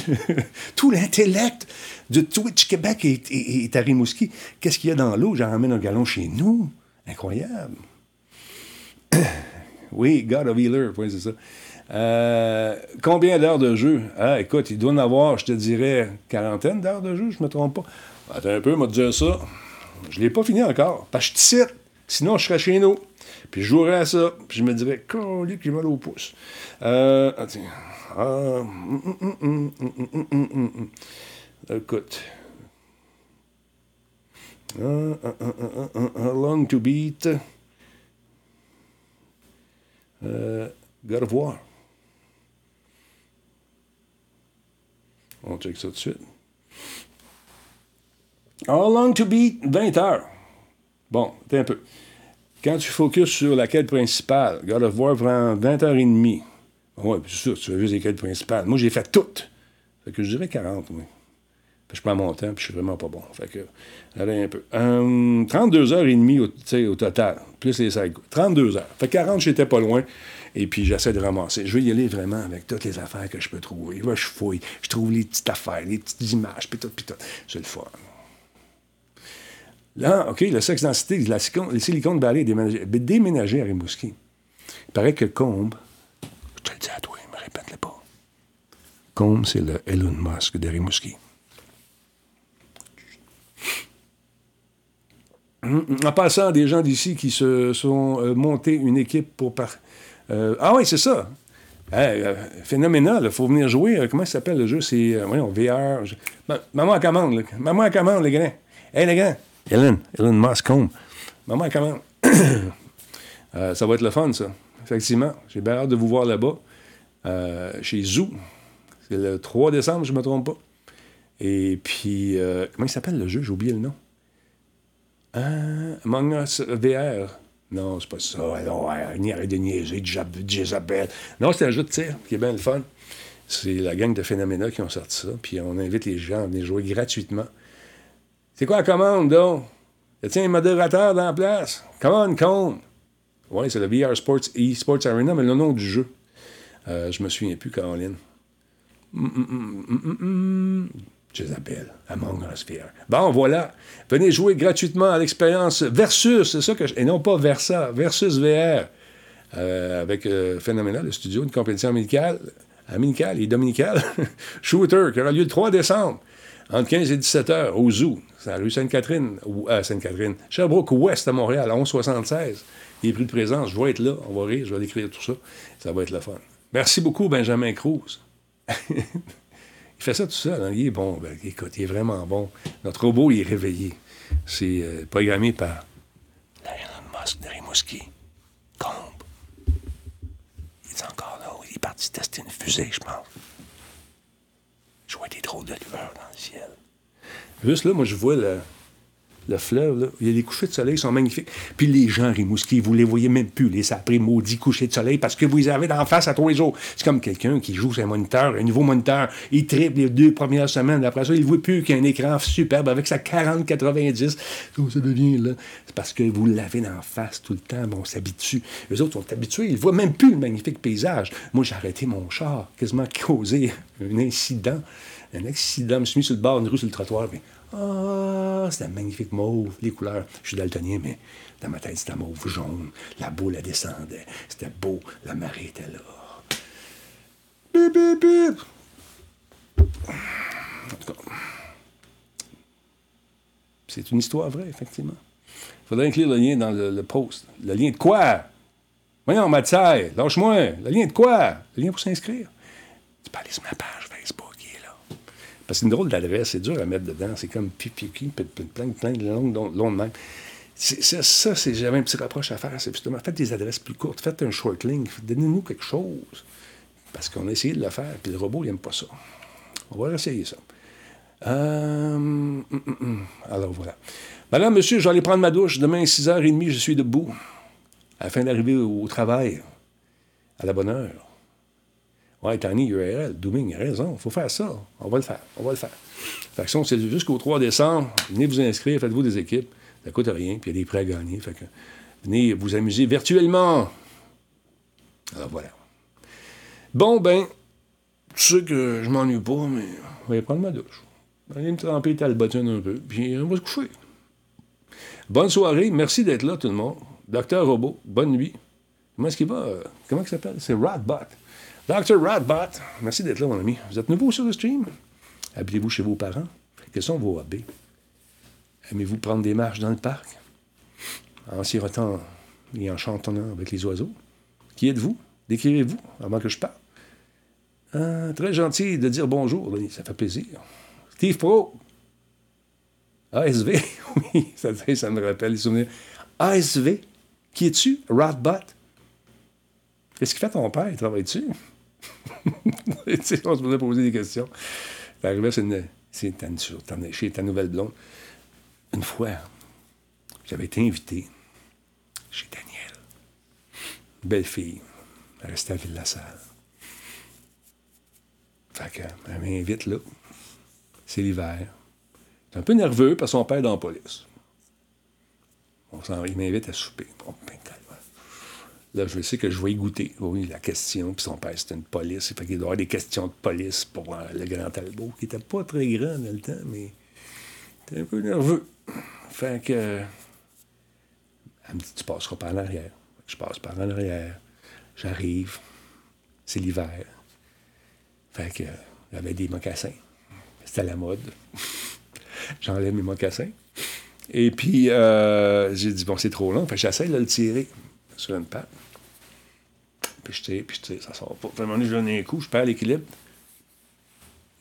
tout l'intellect de Twitch Québec est, à Rimouski. Qu'est-ce qu'il y a dans l'eau? J'en ramène un galon chez nous. Incroyable. [coughs] oui, God of Healer, c'est ça. Euh, combien d'heures de jeu? Ah, écoute, il doit en avoir, je te dirais, quarantaine d'heures de jeu, je me trompe pas. Attends un peu, m'a dire ça. Je l'ai pas fini encore, parce que je te cite. Sinon, je serais chez nous. Puis je jouerais à ça. Puis je me dirais, lui qui mal au pouce. Euh. Ah, Écoute. long to beat. Euh, God of War. On check ça tout de suite. How long to beat? 20 heures? Bon, t'es un peu. Quand tu focuses sur la quête principale, God of War prend 20 heures et demie. Oui, c'est sûr, tu as juste les quêtes principales. Moi, j'ai fait toutes. Fait que je dirais 40, oui. Puis je prends mon temps, puis je suis vraiment pas bon. Fait que, allez un peu. 32 heures et demie au, total, plus les 5. 32 heures. Fait 40, j'étais pas loin. Et puis, j'essaie de ramasser. Je vais y aller vraiment avec toutes les affaires que je peux trouver. je fouille. Je trouve les petites affaires, les petites images, puis tout, puis tout. C'est le fun. Là, OK, le sexe densité, la les silicones Valley est déménagé, à Rimouski. Il paraît que Combe, je te le dis à toi, ne me répète-le pas. Combe, c'est le Elon Musk de Rimouski. En passant, des gens d'ici qui se sont euh, montés une équipe pour. Par... Euh, ah oui, c'est ça. Euh, phénoménal, il faut venir jouer. comment ça s'appelle le jeu? C'est, VR. Maman à commande, Maman à commande, les gars. Hey, les gars. Ellen, Ellen Moscombe. Maman, comment? [coughs] euh, ça va être le fun, ça. Effectivement. J'ai bien hâte de vous voir là-bas, euh, chez Zoo. C'est le 3 décembre, je ne me trompe pas. Et puis, euh, comment il s'appelle le jeu? J'ai oublié le nom. Euh, Among Us VR. Non, c'est pas ça. Non, ni arrête de niaiser, Jezabel. Non, c'est un jeu de tir qui est bien le fun. C'est la gang de Phénoména qui ont sorti ça. Puis on invite les gens à venir jouer gratuitement. C'est quoi la commande, donc? Y a un modérateur dans la place? Commande, compte. Oui, c'est le VR Sports eSports Arena, mais le nom du jeu. Euh, je me souviens plus, Caroline. Mm, Jezabel, Among Us VR. Bon, voilà. Venez jouer gratuitement à l'expérience Versus, c'est ça que je... Et non pas Versa, Versus VR. Euh, avec euh, Phénoménal, le studio, une compétition amicale, amicale et dominicale. [laughs] Shooter, qui aura lieu le 3 décembre entre 15 et 17 heures au Zoo. C'est à la rue Sainte-Catherine, à Sainte-Catherine. Sherbrooke Ouest à Montréal, à 1176. Il est pris de présence. Je vais être là. On va rire. Je vais décrire tout ça. Ça va être le fun. Merci beaucoup, Benjamin Cruz. [laughs] il fait ça tout seul. Hein. Il est bon. Ben, écoute, il est vraiment bon. Notre robot, il est réveillé. C'est euh, programmé par Elon Musk de Rimouski. Combe. Il est encore là. Il est parti tester une fusée, je pense. Je vois des drôles de lueurs dans le ciel. Juste là, moi, je vois le, le fleuve, là. Il y a des couchers de soleil, ils sont magnifiques. Puis les gens, Rimouski, vous les voyez même plus, les après maudits couchers de soleil, parce que vous les avez d'en face à tous les jours. C'est comme quelqu'un qui joue sur un moniteur, un nouveau moniteur, il triple les deux premières semaines, après ça, il ne voit plus qu'un écran superbe avec sa 40-90. Comment ça devient, là? C'est parce que vous l'avez d'en face tout le temps, bon, on s'habitue. Les autres sont habitués, ils ne voient même plus le magnifique paysage. Moi, j'ai arrêté mon char, quasiment causé un incident. Un accident, je me suis mis sur le bord d'une rue, sur le trottoir, ah, c'était magnifique mauve, les couleurs. Je suis daltonien, mais dans ma tête, c'était mauve jaune. La boule, elle descendait. C'était beau. La marée était là. Bip, bip, bip. En tout cas, c'est une histoire vraie, effectivement. Il faudrait inclure le lien dans le, post. Le lien de quoi? Voyons, Mathieu, lâche-moi. Le lien de quoi? Le lien pour s'inscrire. Tu peux aller sur ma page. Parce que c'est une drôle d'adresse, c'est dur à mettre dedans. C'est comme pipi, plein, plein de longues, longues même. ça, c'est, j'avais un petit rapproche à faire. C'est justement, faites des adresses plus courtes, faites un short link, donnez-nous quelque chose. Parce qu'on a essayé de le faire, puis le robot, il n'aime pas ça. On va essayer ça. Euh, hum, hum, hum. Alors voilà. Madame, monsieur, je vais aller prendre ma douche. Demain, 6h30, je suis debout. Afin d'arriver au travail à la bonne heure. Ouais, Tiny URL, Dooming a raison, il faut faire ça. On va le faire, on va le faire. Fait que c'est jusqu'au 3 décembre. Venez vous inscrire, faites-vous des équipes. Ça coûte rien, puis il y a des prêts à gagner. Fait que venez vous amuser virtuellement. Alors voilà. Bon, ben, je sais que je m'ennuie pas, mais on va prendre ma douche. Aller me tremper talbotine un peu, puis on va se coucher. Bonne soirée, merci d'être là, tout le monde. Docteur Robot, bonne nuit. Comment est-ce qu'il va? Comment il s'appelle? C'est Radbot. Docteur Radbot, merci d'être là, mon ami. Vous êtes nouveau sur le stream? Habitez-vous chez vos parents? Quels sont vos hobbies? Aimez-vous prendre des marches dans le parc? En sirotant et en chantonnant avec les oiseaux? Qui êtes-vous? Décrivez-vous avant que je parle. Ah, très gentil de dire bonjour, ça fait plaisir. Steve Pro. ASV, [laughs] oui, ça, me rappelle les souvenirs. ASV, qui es-tu? Radbot? Qu'est-ce qu'il fait ton père? Il travaille-tu? [laughs] on se pourrait poser des questions. Arrivé, c'est chez ta nouvelle blonde. Une fois, j'avais été invité chez Daniel. Belle fille. Elle restait à Ville-la-Salle. Fait qu'elle m'invite là. C'est l'hiver. C'est un peu nerveux parce que son père est dans la police. il m'invite à souper. Ben, là, je sais que je vais y goûter. Oui, la question. Puis son père, c'était une police. Fait qu'il doit y avoir des questions de police pour euh, le grand Talbot, qui n'était pas très grand dans le temps, mais était un peu nerveux. Fait que. Elle me dit Tu passeras par l'arrière. Je passe par en arrière. J'arrive. C'est l'hiver. Fait que. J'avais des mocassins. C'était la mode. [laughs] J'enlève mes mocassins. Et puis, euh, j'ai dit, bon, c'est trop long. Fait j'essaie de le tirer sur une patte. Puis je tire, puis je tire, ça sort pas. À donné, je donne un coup, je perds l'équilibre.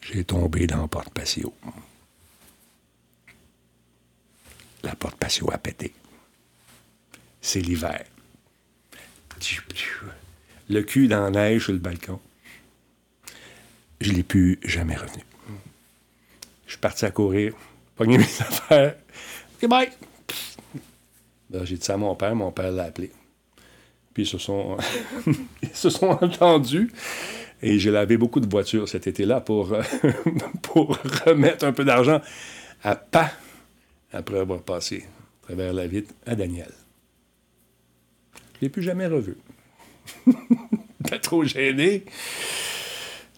J'ai tombé dans la porte patio. La porte patio a pété. C'est l'hiver. Le cul dans la neige sur le balcon. Je l'ai plus jamais revenu. Je suis parti à courir, pogné mes [laughs] affaires. OK, bye! J'ai dit ça à mon père, mon père l'a appelé. Puis ils se sont, [laughs] ils se sont entendus. Et j'ai lavé beaucoup de voitures cet été-là pour, [laughs] pour remettre un peu d'argent à pas après avoir passé à travers la vitre à Daniel. Je ne l'ai plus jamais revu. [laughs] Pas trop gêné.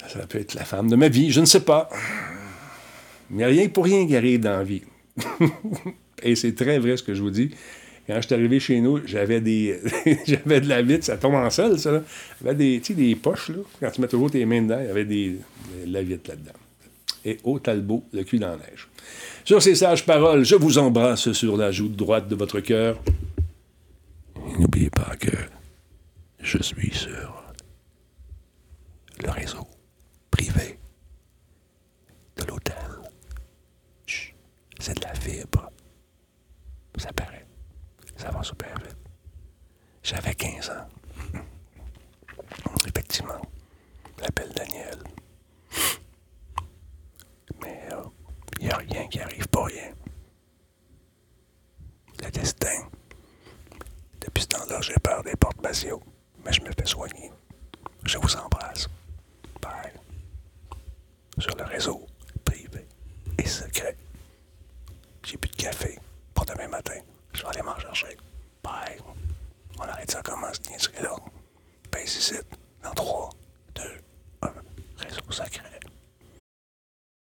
Ça peut être la femme de ma vie, je ne sais pas. Mais rien pour rien qui arrive dans la vie. Et c'est très vrai ce que je vous dis. Quand je suis arrivé chez nous, j'avais des [laughs] j'avais de la vitre, ça tombe en sol, ça. J'avais des, des poches, là. Quand tu mets toujours tes mains dedans, il y avait des, de la vitre là-dedans. Et au talbot, le cul dans la neige. Sur ces sages paroles, je vous embrasse sur la joue droite de votre cœur. N'oubliez pas que je suis sur le réseau privé de l'hôtel. C'est de la fibre. Ça paraît. Ça va super vite. J'avais 15 ans. Effectivement. L'appel Daniel. Mais il euh, n'y a rien qui arrive pour rien. Le destin. Depuis ce temps-là, j'ai peur des portes basio, mais je me fais soigner. Je vous embrasse. Bye. Sur le réseau privé et secret. J'ai plus de café pour demain matin. Je vais aller m'en chercher. Bye. On arrête ça comment ce là Pèse ici. Dans 3, 2, 1. Réseau secret.